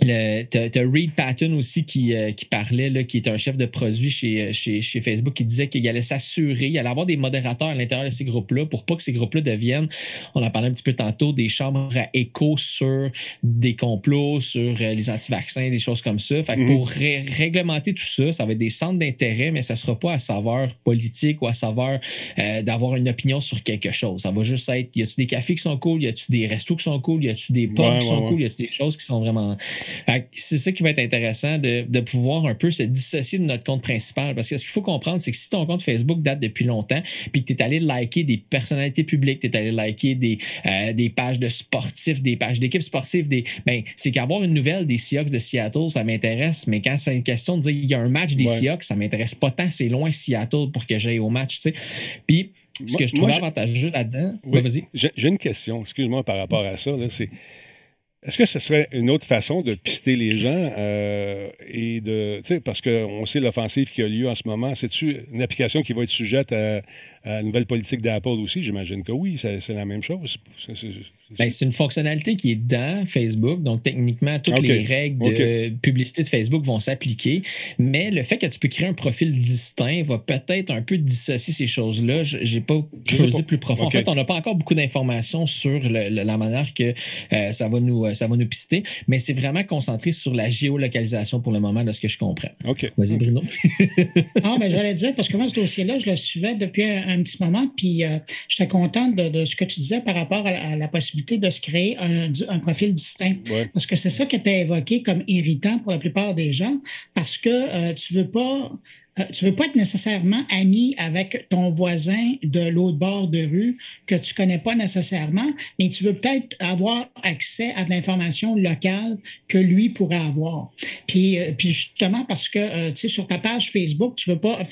Euh, le- T'as Reed Patton aussi qui, euh, qui parlait, là, qui est un chef de produit chez, chez, chez Facebook, qui disait qu'il allait s'assurer, il allait avoir des modérateurs à l'intérieur de ces groupes-là pour pas que ces groupes-là deviennent, on en parlait un petit peu tantôt, des chambres à écho sur des complots, sur euh, les anti-vaccins, des choses comme ça. Fait que Mhm. pour ré- réglementer tout ça, ça va être des centres d'intérêt, mais ça sera pas à saveur politique ou à saveur euh, d'avoir une opinion sur quelque chose. Ça va juste être, y a-tu des cafés qui sont cool, y a-tu des restos qui sont cool, y a-tu des pubs Ouais, qui ouais, sont ouais. cool, y a-tu des choses qui sont vraiment C'est ça qui va être intéressant de, de pouvoir un peu se dissocier de notre compte principal. Parce que ce qu'il faut comprendre, c'est que si ton compte Facebook date depuis longtemps, puis que tu es allé liker des personnalités publiques, tu es allé liker des, euh, des pages de sportifs, des pages d'équipes sportives, des, ben, c'est qu'avoir une nouvelle des Seahawks de Seattle, ça m'intéresse. Mais quand c'est une question de dire il y a un match des Ouais. Seahawks, ça m'intéresse pas tant. C'est loin Seattle pour que j'aille au match. tu sais. Puis ce Moi- que je j'ai- avantageux là-dedans, Oui. Vas-y. J'ai j'ai une question, excuse-moi par rapport à ça. là, c'est est-ce que ce serait une autre façon de pister les gens euh, et de. Parce qu'on sait l'offensive qui a lieu en ce moment. C'est-tu une application qui va être sujette à la nouvelle politique d'Apple aussi? J'imagine que oui, c'est la même chose. C'est- Ben, c'est une fonctionnalité qui est dans Facebook. Donc, techniquement, toutes les règles de publicité de Facebook vont s'appliquer. Mais le fait que tu peux créer un profil distinct va peut-être un peu dissocier ces choses-là. Je n'ai pas creusé pas. plus profond. En fait, on n'a pas encore beaucoup d'informations sur le- le- la manière que euh, ça, va nous, euh, ça va nous pister. Mais c'est vraiment concentré sur la géolocalisation pour le moment, de ce que je comprends. OK. Vas-y, Bruno. Ah, ben, j'allais dire, parce que moi, ce dossier-là, je le suivais depuis un, un petit moment, puis euh, j'étais contente de, de ce que tu disais par rapport à, à la possibilité de se créer un, un profil distinct. Ouais. Parce que c'est ça qui était évoqué comme irritant pour la plupart des gens, parce que euh, tu veux pas. Euh, tu veux pas être nécessairement ami avec ton voisin de l'autre bord de rue que tu connais pas nécessairement, mais tu veux peut-être avoir accès à de l'information locale que lui pourrait avoir. Puis, euh, puis justement parce que euh, tu sais sur ta page Facebook, tu veux pas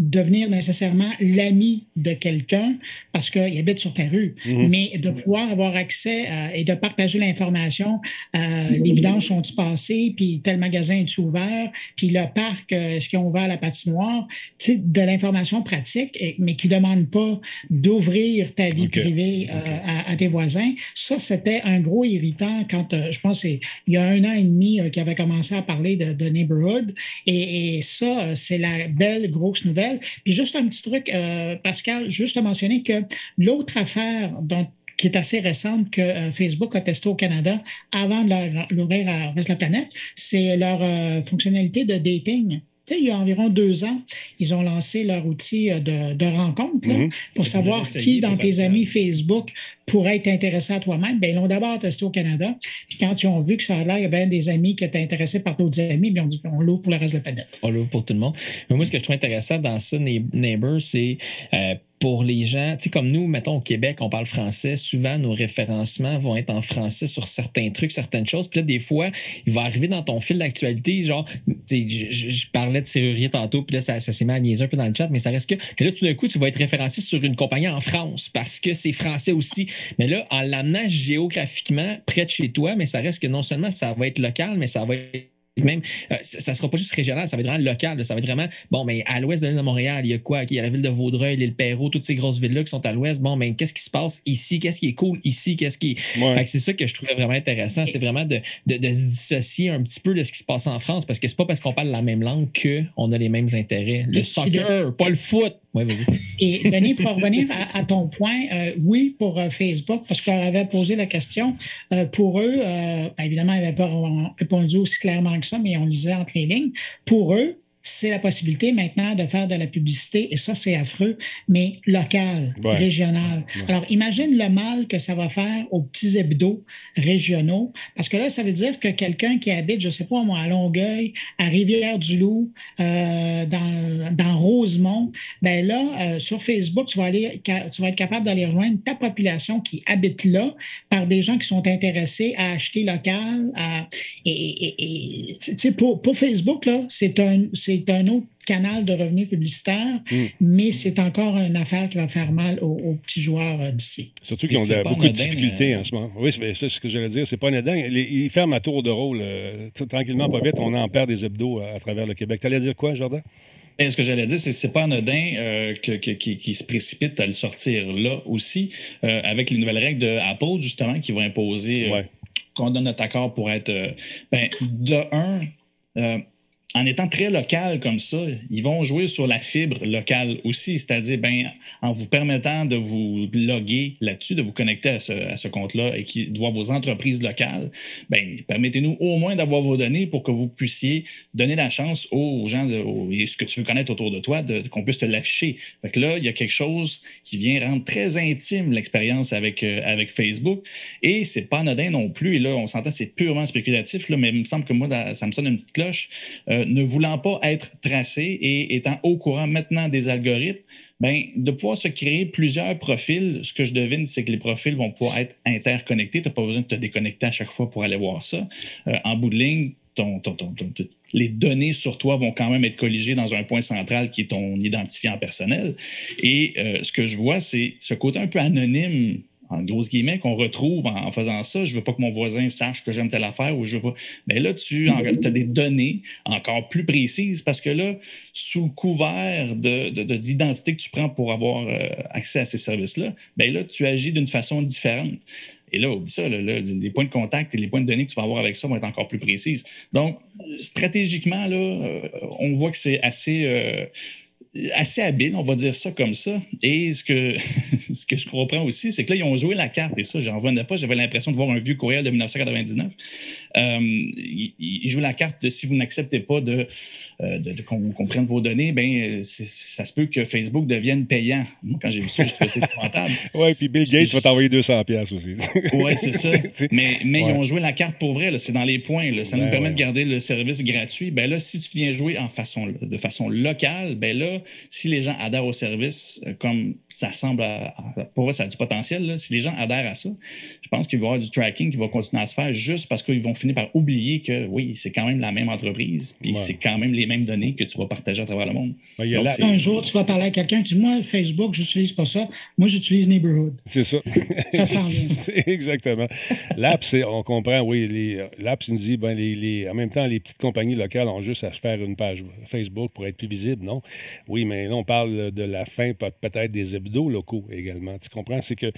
devenir nécessairement l'ami de quelqu'un parce qu'il habite sur ta rue, Mhm. mais de pouvoir avoir accès euh, et de partager l'information. Les vidanges sont-ils passées, puis tel magasin est ouvert, puis le parc, est-ce qu'ils ont ouvert la patinoire? Sais, de l'information pratique, et- mais qui demande pas d'ouvrir ta vie privée euh, à, à tes voisins. Ça, c'était un gros irritant quand, euh, je pense, il y a un an et demi euh, qu'il avait commencé à parler de, de neighborhood. Et, et ça, euh, c'est la belle grosse nouvelle. Puis juste un petit truc, Pascal, juste à mentionner que l'autre affaire dont qui est assez récente que euh, Facebook a testé au Canada avant de leur- l'ouvrir à reste de la planète, c'est leur euh, fonctionnalité de dating. Tu sais, il y a environ deux ans, ils ont lancé leur outil euh, de, de rencontre là, Mhm. pour savoir qui dans tes amis Facebook pourrait être intéressé à toi-même. Ben, ils l'ont d'abord testé au Canada. Puis quand ils ont vu que ça a l'air, il y avait des amis qui étaient intéressés par d'autres amis, bien, on dit on l'ouvre pour le reste de la planète. On l'ouvre pour tout le monde. Mais moi, ce que je trouve intéressant dans ça, Neigh- Neighbor, c'est euh, pour les gens, tu sais, comme nous, mettons au Québec, on parle français, souvent nos référencements vont être en français sur certains trucs, certaines choses. Puis là, des fois, il va arriver dans ton fil d'actualité, genre, je, parlais de serrurier tantôt, puis là, ça, s'est mis à un peu dans le chat, mais ça reste que. Mais là, tout d'un coup, tu vas être référencé sur une compagnie en France parce que c'est français aussi. Mais là, en l'amenant géographiquement près de chez toi, mais ça reste que non seulement ça va être local, mais ça va être même, euh, ça ne sera pas juste régional, ça va être vraiment local. là. Ça va être vraiment, bon, mais à l'ouest de l'île de Montréal, il y a quoi? Il y a la ville de Vaudreuil, l'île Perrault, toutes ces grosses villes-là qui sont à l'ouest. Bon, mais qu'est-ce qui se passe ici? Qu'est-ce qui est cool ici? Qu'est-ce qui. Ouais. C'est ça que je trouvais vraiment intéressant. C'est vraiment de, de- de se dissocier un petit peu de ce qui se passe en France parce que c'est pas parce qu'on parle la même langue qu'on a les mêmes intérêts. Le soccer, pas le foot. Ouais, vas-y. Et Denis, pour revenir à, ton point, euh, oui, pour euh, Facebook, parce qu'on avait posé la question, euh, pour eux, ben, évidemment, ils n'avaient pas répondu aussi clairement que ça, mais on lisait entre les lignes. Pour eux, c'est la possibilité maintenant de faire de la publicité, et ça, c'est affreux, mais local, Ouais. régional. Alors, imagine le mal que ça va faire aux petits hebdos régionaux, parce que là, ça veut dire que quelqu'un qui habite, je sais pas moi, à Longueuil, à Rivière-du-Loup, euh, dans, dans Rosemont, ben là, euh, sur Facebook, tu vas, aller, tu vas être capable d'aller rejoindre ta population qui habite là par des gens qui sont intéressés à acheter local. à- et et- et- tu sais, pour, pour Facebook, là, c'est un, c'est un autre canal de revenus publicitaires, mais c'est encore une affaire qui va faire mal aux, aux petits joueurs euh, d'ici. Surtout qu'ils ont c'est de- beaucoup de difficultés euh, en ce moment. Oui, c'est c'est ce que j'allais dire. C'est pas anodin. Ils ferment à tour de rôle. euh, tranquillement, pas vite, on en perd des hebdos à, à travers le Québec. T'allais dire quoi, Jordan? Et ce que j'allais dire, c'est que c'est pas anodin euh, que, que- qui, qui se précipite à le sortir là aussi, euh, avec les nouvelles règles de Apple, justement, qui vont imposer euh, Ouais. qu'on donne notre accord pour être. euh, ben, de un, euh, en étant très local comme ça, ils vont jouer sur la fibre locale aussi, c'est-à-dire ben, en vous permettant de vous loguer là-dessus, de vous connecter à ce, à ce compte-là et qui de voir vos entreprises locales, ben, permettez-nous au moins d'avoir vos données pour que vous puissiez donner la chance aux gens de, et ce que tu veux connaître autour de toi, qu'on puisse te l'afficher. Fait là, il y a quelque chose qui vient rendre très intime l'expérience avec, euh, avec Facebook et c'est pas anodin non plus. Et là, on s'entend, c'est purement spéculatif, là, mais il me semble que moi, ça me sonne une petite cloche. Euh, ne voulant pas être tracé et étant au courant maintenant des algorithmes, ben, de pouvoir se créer plusieurs profils, ce que je devine, c'est que les profils vont pouvoir être interconnectés. Tu n'as pas besoin de te déconnecter à chaque fois pour aller voir ça. Euh, en bout de ligne, les données sur toi vont quand même être colligées dans un point central qui est ton identifiant personnel. Et euh, ce que je vois, c'est ce côté un peu anonyme en grosses guillemets, qu'on retrouve en, en faisant ça. Je veux pas que mon voisin sache que j'aime telle affaire ou je veux pas. Mais là, tu as des données encore plus précises parce que là, sous le couvert de, de- de l'identité que tu prends pour avoir euh, accès à ces services-là, ben là, tu agis d'une façon différente. Et là, oublie ça, là, là, les points de contact et les points de données que tu vas avoir avec ça vont être encore plus précises. Donc, stratégiquement, là, euh, on voit que c'est assez. euh, assez habile, on va dire ça comme ça. Et ce que, ce que je comprends aussi, c'est que là, ils ont joué la carte, et ça, j'en revenais pas. J'avais l'impression de voir un vieux courriel de 1999. Euh, ils, ils jouent la carte de si vous n'acceptez pas de, euh, de, de qu'on prenne vos données, ben, ça se peut que Facebook devienne payant. Moi, quand j'ai vu ça, j'ai trouvé ça épouvantable. Oui, puis Bill Gates va t'envoyer 200$ piastres aussi. Oui, c'est ça. Mais, mais Ouais. ils ont joué la carte pour vrai. C'est dans les points. là. Ça Ben nous permet ouais. de garder le service gratuit. Ben là, si tu viens jouer en façon, de façon locale, ben là, si les gens adhèrent au service, euh, comme ça semble, à- à- pour vrai, ça a du potentiel. là. Si les gens adhèrent à ça, je pense qu'il va y avoir du tracking qui va continuer à se faire juste parce qu'ils vont finir par oublier que oui, c'est quand même la même entreprise, puis Ouais. c'est quand même les mêmes données que tu vas partager à travers le monde. Ben, a Donc, la- Un jour, tu vas parler à quelqu'un, tu dis Moi, Facebook, j'utilise pas ça. Moi, j'utilise Neighborhood. C'est ça. Ça s'en vient. Exactement. L'app, on comprend, oui. les- L'app, nous dit, ben, les, les- en même temps, les petites compagnies locales ont juste à se faire une page Facebook pour être plus visible, non? Oui, mais là, on parle de la fin, peut- peut-être des hebdos locaux également. Tu comprends? C'est que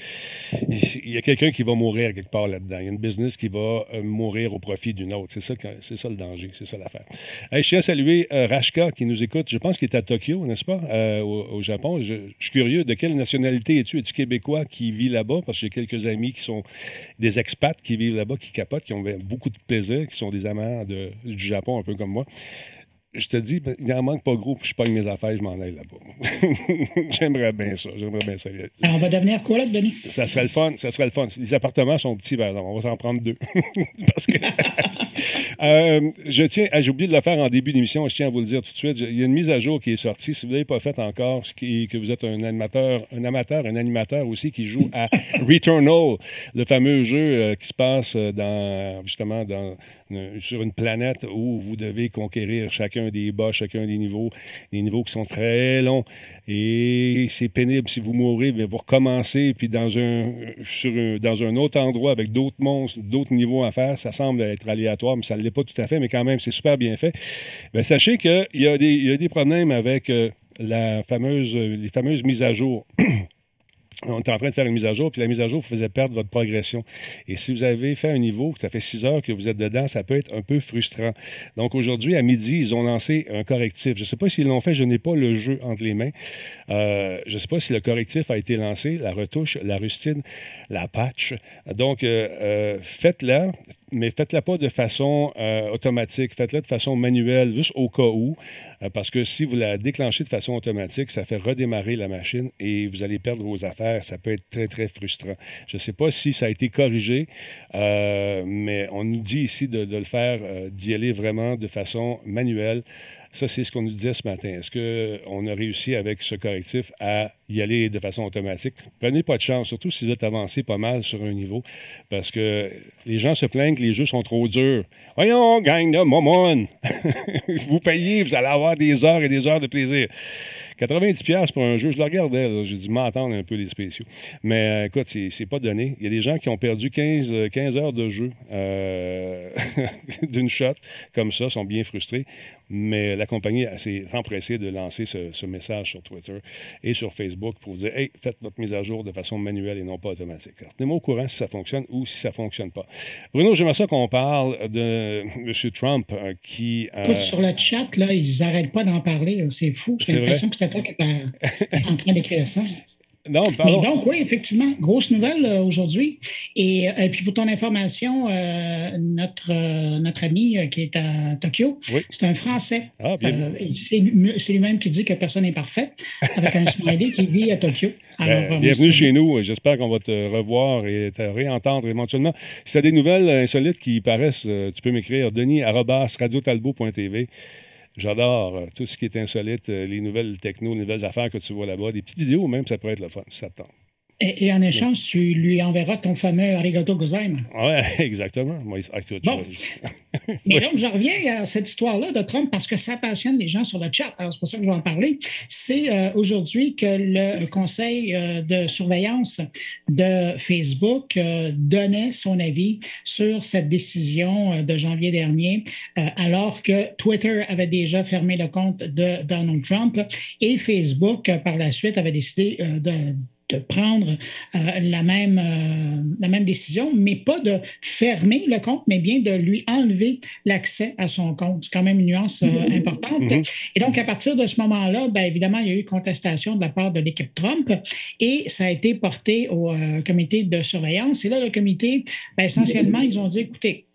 il y a quelqu'un qui va mourir quelque part là-dedans. Il y a une business qui va euh, mourir au profit d'une autre. C'est ça, c'est ça le danger. C'est ça l'affaire. Je tiens à saluer euh, Rashka qui nous écoute. Je pense qu'il est à Tokyo, n'est-ce pas? Euh, au, Japon. Je, suis curieux. De quelle nationalité es-tu? Es-tu québécois qui vit là-bas? Parce que j'ai quelques amis qui sont des expats qui vivent là-bas, qui capotent, qui ont beaucoup de plaisir, qui sont des amants du Japon, un peu comme moi. Je te dis, il n'en manque pas gros, puis je pogne mes affaires, je m'en aille là-bas. J'aimerais bien ça. J'aimerais bien ça. Alors, on va devenir coloc, Denis? Ça serait le fun. Ça serait le fun. Les appartements sont petits, par exemple. On va s'en prendre deux. Parce que. Euh, je tiens, ah, j'ai oublié de le faire en début d'émission, je tiens à vous le dire tout de suite. Il y a une mise à jour qui est sortie. Si vous ne l'avez pas faite encore, qui, que vous êtes un animateur, un amateur, un animateur aussi qui joue à Returnal, le fameux jeu euh, qui se passe dans, justement dans, sur une planète où vous devez conquérir chacun des bas, chacun des niveaux, des niveaux qui sont très longs. Et c'est pénible si vous mourrez, mais vous recommencez, puis dans un, autre endroit avec d'autres monstres, d'autres niveaux à faire. Ça semble être aléatoire, mais ça ne l'est pas tout à fait, mais quand même, c'est super bien fait. Bien, sachez qu'il y, y a des problèmes avec euh, la fameuse, les fameuses mises à jour. on est en train de faire une mise à jour, puis la mise à jour vous faisait perdre votre progression. Et si vous avez fait un niveau, ça fait six heures que vous êtes dedans, ça peut être un peu frustrant. Donc aujourd'hui, à midi, ils ont lancé un correctif. Je ne sais pas s'ils l'ont fait, je n'ai pas le jeu entre les mains. Euh, je ne sais pas si le correctif a été lancé, la retouche, la rustine, la patch. Donc, euh, euh, faites-la mais faites-la pas de façon euh, automatique, faites-la de façon manuelle, juste au cas où, euh, parce que si vous la déclenchez de façon automatique, ça fait redémarrer la machine et vous allez perdre vos affaires. Ça peut être très, très frustrant. Je ne sais pas si ça a été corrigé, euh, mais on nous dit ici de, de le faire, d'y aller vraiment de façon manuelle. Ça, c'est ce qu'on nous disait ce matin. Est-ce qu'on a réussi avec ce correctif à y aller de façon automatique? Prenez pas de chance, surtout si vous êtes avancé pas mal sur un niveau, parce que les gens se plaignent que les jeux sont trop durs. Voyons, gang de momon! vous payez, vous allez avoir des heures et des heures de plaisir. 90$ pour un jeu, je le regardais. J'ai dit m'entendre un peu les spéciaux. Mais euh, écoute, c'est pas donné. Il y a des gens qui ont perdu 15, 15 euh, heures de jeu euh, d'une shot, comme ça, sont bien frustrés. Mais la compagnie s'est empressée de lancer ce, message sur Twitter et sur Facebook pour vous dire Hey, faites votre mise à jour de façon manuelle et non pas automatique. Tenez-moi au courant si ça fonctionne ou si ça ne fonctionne pas. Bruno, j'aimerais ça qu'on parle de M. Trump qui. Écoute, sur le chat, là, ils n'arrêtent pas d'en parler. C'est fou. J'ai l'impression que c'est toi qui es en train d'écrire ça. Non, Mais donc, oui, effectivement, grosse nouvelle euh, aujourd'hui. Et, euh, puis, pour ton information, euh, notre, notre ami qui est à Tokyo, c'est un Français. Ah, c'est lui-même qui dit que personne n'est parfait, avec un smiley qui vit à Tokyo. Ben, bienvenue chez nous. J'espère qu'on va te revoir et te réentendre éventuellement. Si tu as des nouvelles insolites qui paraissent, tu peux m'écrire denis radiotalbo.tv. J'adore euh, tout ce qui est insolite, euh, les nouvelles techno, les nouvelles affaires que tu vois là-bas, des petites vidéos même, ça pourrait être le fun, ça te tente. Et, en échange, tu lui enverras ton fameux arigato gozaima. Oui, exactement. Moi, bon. Mais donc, je reviens à cette histoire-là de Trump parce que ça passionne les gens sur le chat. Alors, c'est pour ça que je vais en parler. C'est euh, aujourd'hui que le conseil euh, de surveillance de Facebook euh, donnait son avis sur cette décision de janvier dernier, alors que Twitter avait déjà fermé le compte de Donald Trump et Facebook, par la suite, avait décidé de de prendre euh, la, même, euh, la même décision, mais pas de fermer le compte, mais bien de lui enlever l'accès à son compte. C'est quand même une nuance euh, mm-hmm. importante. Mm-hmm. Et donc, à partir de ce moment-là, bien évidemment, il y a eu contestation de la part de l'équipe Trump et ça a été porté au comité de surveillance. Et là, le comité, ben, essentiellement, ils ont dit, écoutez,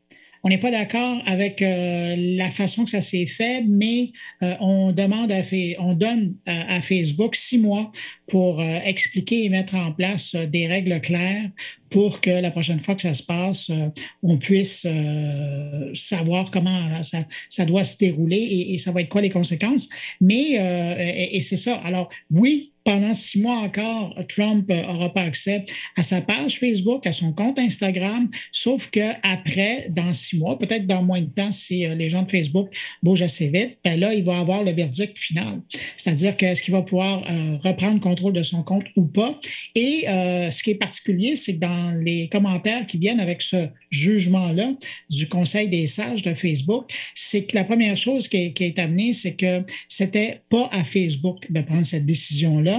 on n'est pas d'accord avec euh, la façon que ça s'est fait, mais euh, on demande à on donne à, Facebook six mois pour euh, expliquer et mettre en place des règles claires pour que la prochaine fois que ça se passe, on puisse savoir comment ça, ça, doit se dérouler et, et, ça va être quoi les conséquences. Mais et, et c'est ça. Alors oui, pendant six mois encore, Trump n'aura pas accès à sa page Facebook, à son compte Instagram, sauf qu'après, dans six mois, peut-être dans moins de temps, si euh, les gens de Facebook bougent assez vite, ben là, il va avoir le verdict final. C'est-à-dire qu'est-ce qu'il va pouvoir euh, reprendre contrôle de son compte ou pas? Et euh, ce qui est particulier, c'est que dans les commentaires qui viennent avec ce jugement-là du Conseil des sages de Facebook, c'est que la première chose qui est, qui est amenée, c'est que c'était pas à Facebook de prendre cette décision-là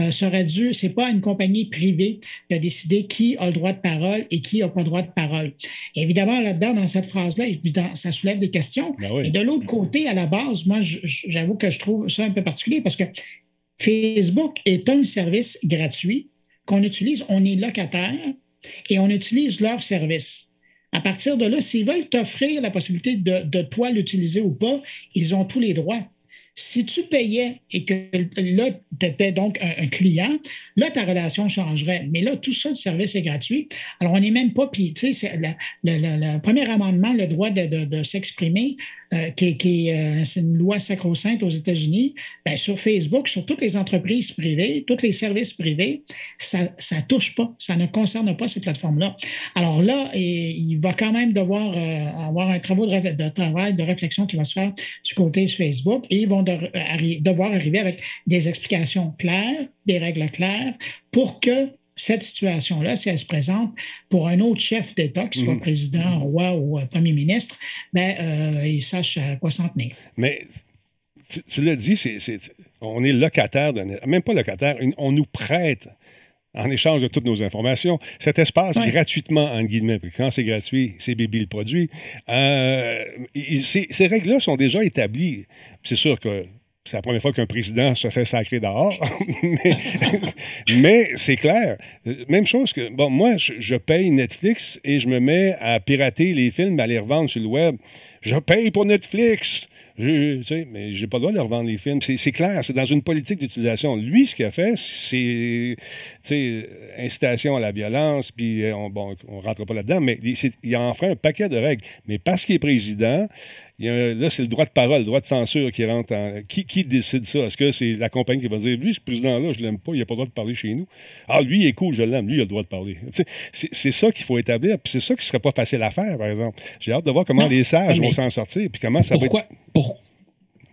euh, serait dû, c'est pas une compagnie privée de décider qui a le droit de parole et qui n'a pas le droit de parole. évidemment, là-dedans, dans cette phrase-là, ça soulève des questions. Ben et de l'autre côté, à la base, moi, j'avoue que je trouve ça un peu particulier parce que Facebook est un service gratuit qu'on utilise, on est locataire et on utilise leur service. À partir de là, s'ils veulent t'offrir la possibilité de, de toi l'utiliser ou pas, ils ont tous les droits. Si tu payais et que là, tu étais donc un, client, là, ta relation changerait. Mais là, tout ça, le service est gratuit. Alors, on n'est même pas, puis, tu sais, le, premier amendement, le droit de, s'exprimer, euh, qui, euh, c'est une loi sacro-sainte aux États-Unis, ben, sur Facebook, sur toutes les entreprises privées, tous les services privés, ça ne touche pas, ça ne concerne pas ces plateformes-là. Alors là, il va quand même devoir euh, avoir un travail de, travail, de réflexion qui va se faire du côté de Facebook et ils vont devoir arriver avec des explications claires, des règles claires pour que cette situation-là, si elle se présente pour un autre chef d'État, qu'il soit mhm. président, roi ou euh, premier ministre, ben, euh, il sache à quoi s'en tenir. Mais tu, l'as dit, on est locataire, de, même pas locataire, on nous prête en échange de toutes nos informations. Cet espace gratuitement, en guillemets, quand c'est gratuit, c'est Bibi le produit. Euh, ces, règles-là sont déjà établies. C'est sûr que c'est la première fois qu'un président se fait sacrer dehors. mais, c'est clair. Même chose que, bon, moi, je, paye Netflix et je me mets à pirater les films, à les revendre sur le web. Je paye pour Netflix. Je, tu mais j'ai pas le droit de revendre les films. C'est clair, c'est dans une politique d'utilisation. Lui, ce qu'il a fait, c'est incitation à la violence, puis euh, on, bon, on rentre pas là-dedans, mais il, il a enfreint un paquet de règles. Mais parce qu'il est président, là, c'est le droit de parole, le droit de censure qui rentre en. Qui, qui décide ça? Est-ce que c'est la compagnie qui va dire lui, ce président-là, je l'aime pas, il n'a pas le droit de parler chez nous? Ah, lui, il est cool, je l'aime, lui, il a le droit de parler. C'est ça qu'il faut établir, puis c'est ça qui ne serait pas facile à faire, par exemple. J'ai hâte de voir comment les sages vont s'en sortir, puis comment ça va être. Pourquoi?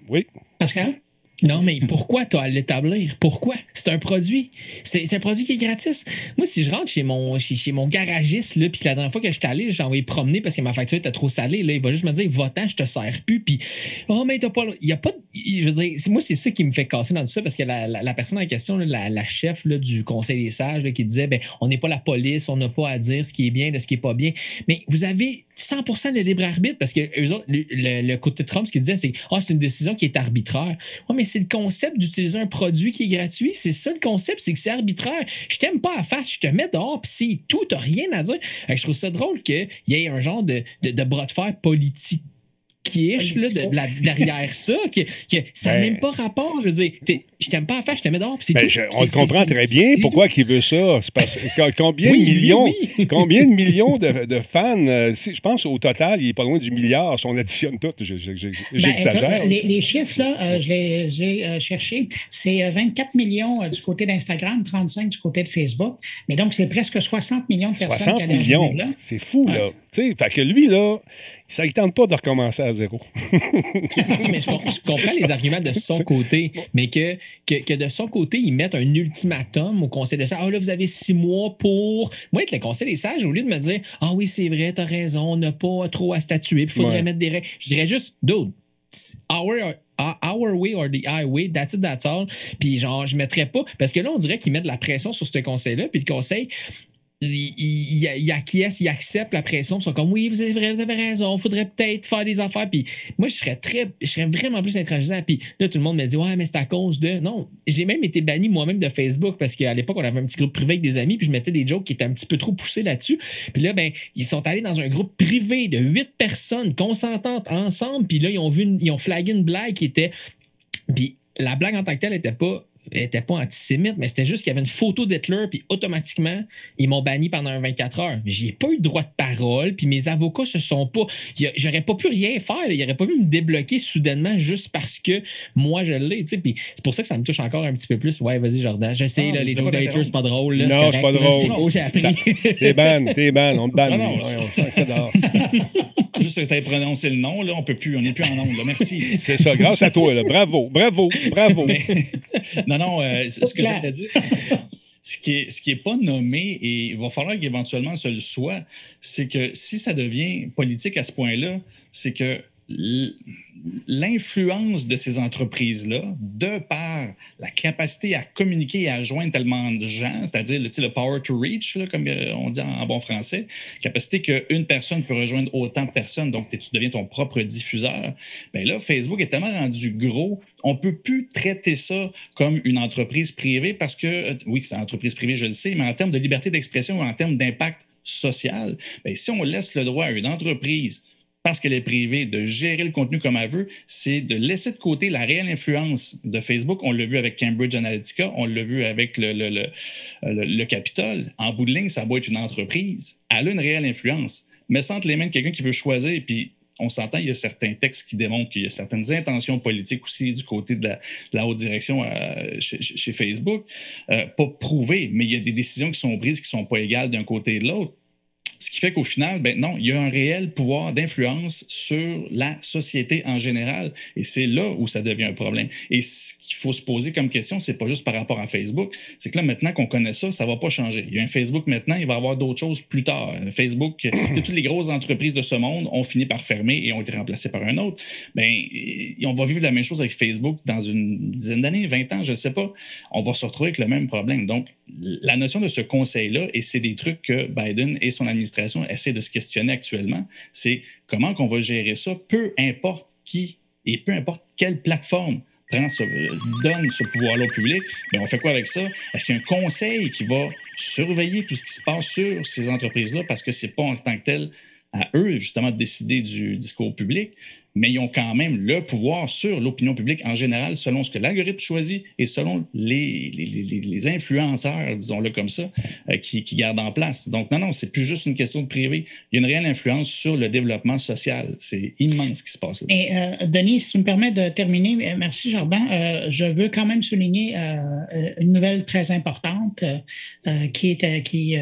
Oui. Pascal? Non, mais pourquoi tu as à l'établir? Pourquoi? C'est un produit. C'est un produit qui est gratis. Moi, si je rentre chez mon, chez, mon garagiste, puis la dernière fois que je suis allé, j'ai envoyé promener parce que ma facture était trop salée, là, il va juste me dire, va-t'en, je te sers plus. Puis, oh, mais t'as pas. Il y a pas. Je veux dire, moi, c'est ça qui me fait casser dans tout ça parce que la, la, personne en question, la, la, chef là, du Conseil des sages, qui disait, ben, on n'est pas la police, on n'a pas à dire ce qui est bien de ce qui est pas bien. Mais vous avez 100% de libre arbitre parce que eux autres, le, le, côté Trump, ce qu'il disait, c'est, oh, c'est une décision qui est arbitraire. Mais c'est le concept d'utiliser un produit qui est gratuit. C'est ça le concept, c'est que c'est arbitraire. Je t'aime pas à face, je te mets dehors, puis c'est tout, t'as rien à dire. Je trouve ça drôle qu'il y ait un genre de, bras de fer politique qui est là, de, derrière ça, que, ça n'a ben même pas rapport. Je veux dire, je t'aime pas à faire, je mets dehors. Ben, on le comprend très bien. Pourquoi il veut ça? Parce, combien, de millions, combien de millions de, fans? Euh, je pense au total, il est pas loin du milliard si on additionne tout. Ben, j'exagère. les, chiffres, là, euh, je les ai euh, cherchés. C'est 24 millions du côté d'Instagram, 35 du côté de Facebook. Mais donc, c'est presque 60 millions de personnes 60 millions. C'est fou, là. Fait que lui, là, ça ne tente pas de recommencer à zéro. mais je, comprends les arguments de son côté, mais que, que, de son côté, ils mettent un ultimatum au Conseil des sages. Ah là, vous avez six mois pour. Moi, être le Conseil des sages, au lieu de me dire Ah oui, c'est vrai, tu as raison, on n'a pas trop à statuer, puis il faudrait mettre des règles. Je dirais juste, dude, our, our way or the highway, that's it, that's all. Puis genre, je mettrais pas. Parce que là, on dirait qu'ils mettent de la pression sur ce conseil-là, puis le conseil, il, il, acquiesce, il accepte la pression, ils sont comme oui, vous avez, vous avez raison, faudrait peut-être faire des affaires. Puis moi, je serais très, je serais vraiment plus intransigeant. Puis là, tout le monde me dit ouais, mais c'est à cause de. Non, j'ai même été banni moi-même de Facebook parce qu'à l'époque, on avait un petit groupe privé avec des amis, puis je mettais des jokes qui étaient un petit peu trop poussés là-dessus. Puis là, ben, ils sont allés dans un groupe privé de huit personnes consentantes ensemble, puis là, ils ont vu, ils ont flagué une blague qui était. Puis la blague en tant que telle n'était pas n'était pas antisémite, mais c'était juste qu'il y avait une photo d'Hitler, puis automatiquement, ils m'ont banni pendant 24 heures. Mais j'ai pas eu de droit de parole, puis mes avocats se sont pas. J'aurais pas pu rien faire, il aurait pas pu me débloquer soudainement juste parce que moi je l'ai, tu sais. Puis c'est pour ça que ça me touche encore un petit peu plus. Ouais, vas-y, Jordan. Je sais, là, les jokes d'Hitler, c'est pas drôle. Là, non, c'est pas drôle. C'est beau, j'ai appris. T'es ban, t'es ban, on te banne. Non, non, Juste que tu prononcé le nom, là, on peut plus, on n'est plus en onde. Merci. C'est ça, grâce à toi. Là. Bravo, bravo, bravo. non, non, euh, ce que j'allais dire, ce qui est, ce qui est pas nommé, et il va falloir qu'éventuellement ce le soit, c'est que si ça devient politique à ce point-là, c'est que l'influence de ces entreprises-là, de par la capacité à communiquer et à joindre tellement de gens, c'est-à-dire le, power to reach, comme euh, on dit en, bon français, capacité qu'une personne peut rejoindre autant de personnes, donc tu deviens ton propre diffuseur, bien là, Facebook est tellement rendu gros, on peut plus traiter ça comme une entreprise privée parce que, euh, oui, c'est une entreprise privée, je le sais, mais en termes de liberté d'expression ou en termes d'impact social, bien, si on laisse le droit à une entreprise parce qu'elle est privée, de gérer le contenu comme elle veut, c'est de laisser de côté la réelle influence de Facebook. On l'a vu avec Cambridge Analytica, on l'a vu avec le, le, le, le, Capitole. En bout de ligne, ça doit être une entreprise. Elle a une réelle influence. Mais sans les mains de quelqu'un qui veut choisir, puis on s'entend, il y a certains textes qui démontrent qu'il y a certaines intentions politiques aussi du côté de la, haute direction euh, chez, Facebook. Euh, pas prouvées, mais il y a des décisions qui sont prises qui ne sont pas égales d'un côté et de l'autre. Ce qui fait qu'au final, ben non, il y a un réel pouvoir d'influence sur la société en général. Et c'est là où ça devient un problème. Et ce qu'il faut se poser comme question, c'est pas juste par rapport à Facebook, c'est que là, maintenant qu'on connaît ça, ça va pas changer. Il y a un Facebook maintenant, il va y avoir d'autres choses plus tard. Facebook, toutes les grosses entreprises de ce monde ont fini par fermer et ont été remplacées par un autre. Ben, on va vivre la même chose avec Facebook dans une dizaine d'années, 20 ans, je sais pas. On va se retrouver avec le même problème. Donc, la notion de ce conseil-là, et c'est des trucs que Biden et son administration essaient de se questionner actuellement, c'est comment qu'on va gérer ça, peu importe qui et peu importe quelle plateforme donne ce pouvoir-là au public, bien, on fait quoi avec ça? Est-ce qu'il y a un conseil qui va surveiller tout ce qui se passe sur ces entreprises-là parce que ce n'est pas en tant que tel à eux, justement, de décider du discours public, mais ils ont quand même le pouvoir sur l'opinion publique en général, selon ce que l'algorithme choisit et selon les, les, influenceurs, disons-le comme ça, euh, qui, qui, gardent en place. Donc, non, non, c'est plus juste une question de privé. Il y a une réelle influence sur le développement social. C'est immense ce qui se passe là. Et euh, Denis, si tu me permets de terminer, euh, merci Jordan, je veux quand même souligner une nouvelle très importante qui est, qui,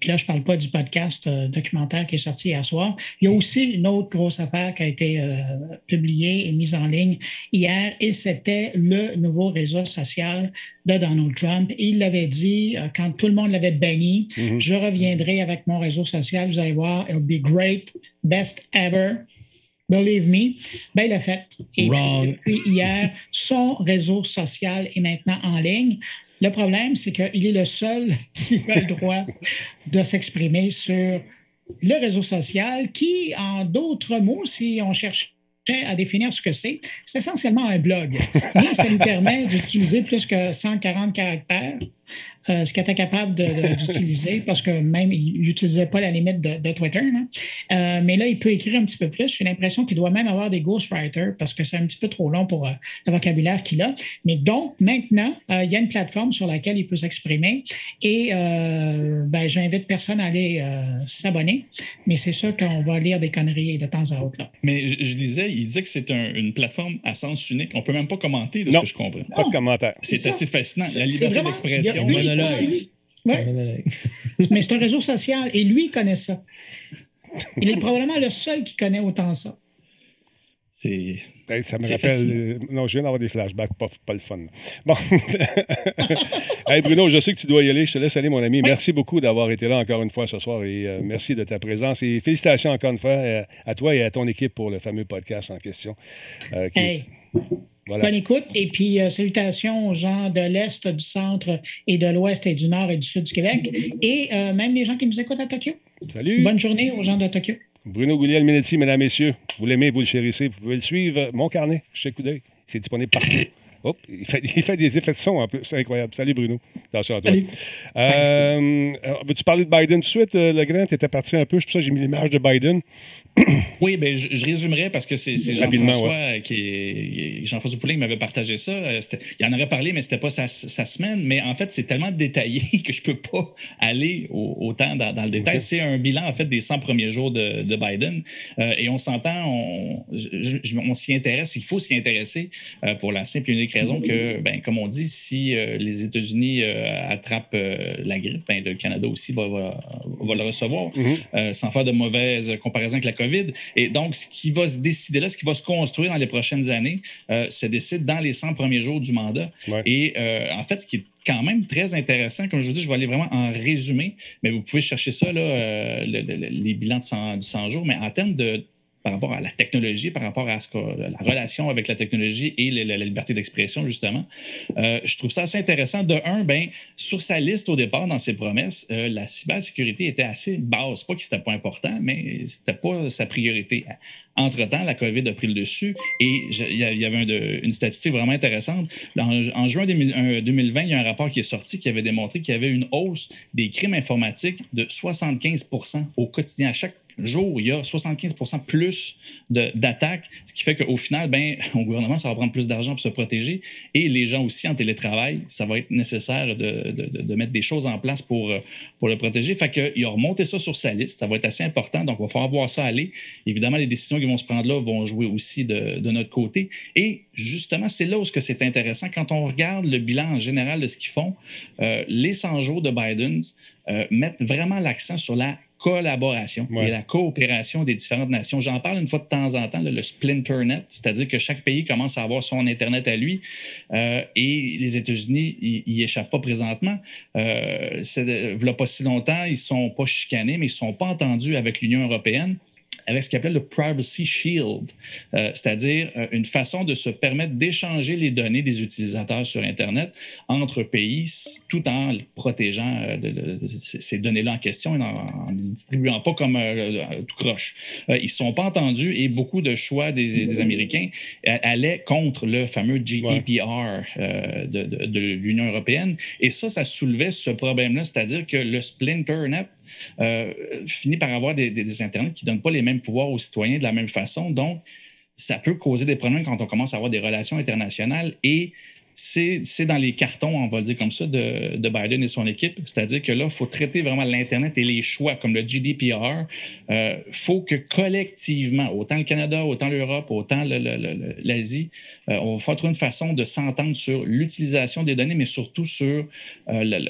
puis là, je parle pas du podcast documentaire qui est sorti hier soir. Il y a aussi une autre grosse affaire qui a été euh, publié et mis en ligne hier et c'était le nouveau réseau social de Donald Trump. Il l'avait dit euh, quand tout le monde l'avait banni, mm-hmm. je reviendrai avec mon réseau social, vous allez voir, it'll be great, best ever. Believe me, ben il l'a fait. Et depuis hier, son réseau social est maintenant en ligne. Le problème, c'est qu'il est le seul qui a le droit de s'exprimer sur le réseau social qui, en d'autres mots, si on cherche à définir ce que c'est, c'est essentiellement un blog. Mais ça nous permet d'utiliser plus que 140 caractères euh, ce qu'il était capable d'utiliser parce que même il n'utilisait pas la limite de, Twitter. Euh, mais là, il peut écrire un petit peu plus. J'ai l'impression qu'il doit même avoir des ghostwriters parce que c'est un petit peu trop long pour euh, le vocabulaire qu'il a. Mais donc, maintenant, il y a une plateforme sur laquelle il peut s'exprimer et ben, j'invite personne à aller s'abonner. Mais c'est sûr qu'on va lire des conneries de temps à autre. Là. Mais je, disais, il disait que c'est une plateforme à sens unique. On peut même pas commenter de ce que je comprends. Pas de commentaire. C'est assez fascinant. La liberté d'expression mais c'est un réseau social et lui, il connaît ça. Il est probablement le seul qui connaît autant ça. C'est. ça me rappelle. Euh, non, je viens d'avoir des flashbacks, pas, pas le fun. Bon. hey Bruno, je sais que tu dois y aller. Je te laisse aller, mon ami. Merci beaucoup d'avoir été là encore une fois ce soir et euh, merci de ta présence. Et félicitations encore une fois euh, à toi et à ton équipe pour le fameux podcast en question. hey. Bonne écoute. Et puis, euh, salutations aux gens de l'Est, du centre et de l'Ouest et du Nord et du Sud du Québec. Et euh, même les gens qui nous écoutent à Tokyo. Salut. Bonne journée aux gens de Tokyo. Bruno Gouliel-Minetti, mesdames, messieurs. Vous l'aimez, vous le chérissez. Vous pouvez le suivre. Mon carnet, chez coup d'œil. C'est disponible partout. Oh, il, fait, des effets de son en plus. C'est incroyable. Salut Bruno. Attention à toi. Euh, veux-tu parler de Biden tout de suite, euh, Le Grand? Tu étais parti un peu. C'est pour ça que j'ai mis l'image de Biden. oui, ben, je, je, résumerai parce que c'est Jean-François qui Jean-François Poulin qui m'avait partagé ça. Euh, il en aurait parlé, mais c'était pas sa, semaine. Mais en fait, c'est tellement détaillé que je peux pas aller autant dans, le détail. C'est un bilan, en fait, des 100 premiers jours de, Biden. et on s'entend, on, on s'y intéresse. Il faut s'y intéresser pour la simple et unique raison que, ben, comme on dit, si euh, les États-Unis euh, attrapent euh, la grippe, ben, le Canada aussi va, va, le recevoir, mhm. sans faire de mauvaises comparaisons avec la COVID. Et donc, ce qui va se décider là, ce qui va se construire dans les prochaines années, se décide dans les 100 premiers jours du mandat. Et en fait, ce qui est quand même très intéressant. Comme je vous dis, je vais aller vraiment en résumé, mais vous pouvez chercher ça, là, les bilans de 100, 100 jours. Mais en termes de par rapport à la technologie, par rapport à que, la relation avec la technologie et la, liberté d'expression, justement. Euh, je trouve ça assez intéressant. De un, ben, sur sa liste au départ, dans ses promesses, euh, la cybersécurité était assez basse. Pas que c'était pas important, mais c'était pas sa priorité. Entre-temps, la COVID a pris le dessus et il y avait une statistique vraiment intéressante. En, juin 2020, il y a un rapport qui est sorti qui avait démontré qu'il y avait une hausse des crimes informatiques de 75 au quotidien. À chaque jour, il y a 75% plus d'attaques, ce qui fait qu'au final, ben, au gouvernement, ça va prendre plus d'argent pour se protéger. Et les gens aussi en télétravail, ça va être nécessaire de, de, mettre des choses en place pour, pour le protéger. Fait qu'il a remonté ça sur sa liste. Ça va être assez important. Donc, il va falloir voir ça aller. Évidemment, les décisions qui vont se prendre là vont jouer aussi de, de notre côté. Et justement, c'est là où c'est intéressant. Quand on regarde le bilan en général de ce qu'ils font, euh, les 100 jours de Biden euh, mettent vraiment l'accent sur la collaboration et la coopération des différentes nations. J'en parle une fois de temps en temps, le Splinternet, c'est-à-dire que chaque pays commence à avoir son Internet à lui euh, et les États-Unis n'y échappent pas présentement. Euh, il n'y a pas si longtemps, ils ne sont pas chicanés, mais ils ne sont pas entendus avec l'Union européenne avec ce qu'on appelle le Privacy Shield, euh, c'est-à-dire euh, une façon de se permettre d'échanger les données des utilisateurs sur Internet entre pays tout en protégeant euh, ces données-là en question et en ne les distribuant pas comme tout croche. ils ne sont pas entendus et beaucoup de choix des, Américains allaient contre le fameux GDPR de, de l'Union européenne. Et ça, ça soulevait ce problème-là, c'est-à-dire que le Splinternet euh, finit par avoir des, des, Internets qui ne donnent pas les mêmes pouvoirs aux citoyens de la même façon. Donc, ça peut causer des problèmes quand on commence à avoir des relations internationales et c'est dans les cartons, on va le dire comme ça, de, Biden et son équipe. C'est-à-dire que là, il faut traiter vraiment l'Internet et les choix comme le GDPR. Il euh, faut que collectivement, autant le Canada, autant l'Europe, autant l'Asie, euh, on va faire trouver une façon de s'entendre sur l'utilisation des données, mais surtout sur euh,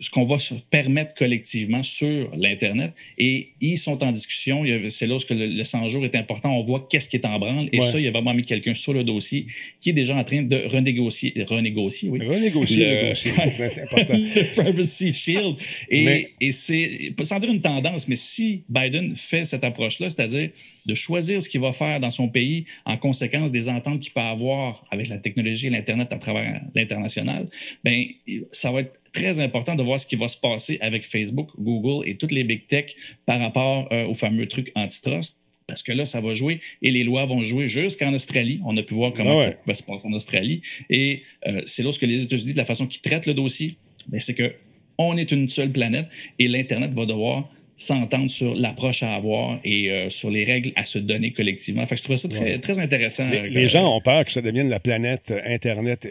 ce qu'on va se permettre collectivement sur l'Internet. Et ils sont en discussion. C'est là où le, 100 jours est important. On voit qu'est-ce qui est en branle. Et ça, il y a vraiment mis quelqu'un sur le dossier qui est déjà en train de renégocier renégocier, oui. Renégocier, c'est important. le Privacy Shield. Et, et c'est, sans dire une tendance, mais si Biden fait cette approche-là, c'est-à-dire de choisir ce qu'il va faire dans son pays en conséquence des ententes qu'il peut avoir avec la technologie et l'Internet à travers l'international, ben ça va être très important de voir ce qui va se passer avec Facebook, Google et toutes les big tech par rapport euh, au fameux truc antitrust parce que là, ça va jouer et les lois vont jouer jusqu'en Australie. On a pu voir comment ah ça pouvait se passer en Australie. Et euh, c'est lorsque les États-Unis, de la façon qu'ils traitent le dossier, ben, c'est que on est une seule planète et l'Internet va devoir s'entendre sur l'approche à avoir et euh, sur les règles à se donner collectivement. Fait que je trouve ça très, très intéressant. Les, euh, gens ont peur que ça devienne la planète Internet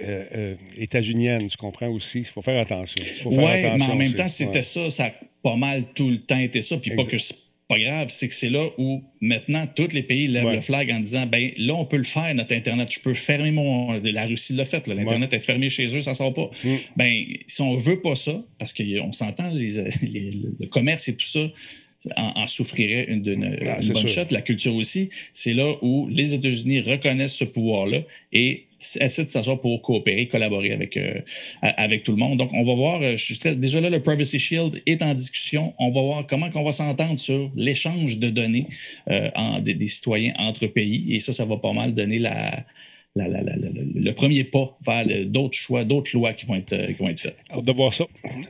états-unienne, tu comprends aussi? Il faut faire attention. Oui, mais en même temps, c'était ça, ça a pas mal tout le temps été ça. Puis pas que pas grave, c'est que c'est là où maintenant tous les pays lèvent le flag en disant ben là on peut le faire notre internet, je peux fermer mon la Russie l'a fait, l'internet est fermé chez eux, ça sort pas. Mm. Ben si on veut pas ça parce qu'on s'entend le commerce et tout ça en, souffrirait une, ah, bonne shot, la culture aussi. C'est là où les États-Unis reconnaissent ce pouvoir-là et essaie de s'asseoir pour coopérer, collaborer avec, euh, avec tout le monde. Donc, on va voir, euh, déjà là, le Privacy Shield est en discussion. On va voir comment on va s'entendre sur l'échange de données euh, en, des, citoyens entre pays. Et ça, ça va pas mal donner la, le premier pas vers d'autres choix, d'autres lois qui vont être, qui vont être faites. Hâte de voir ça.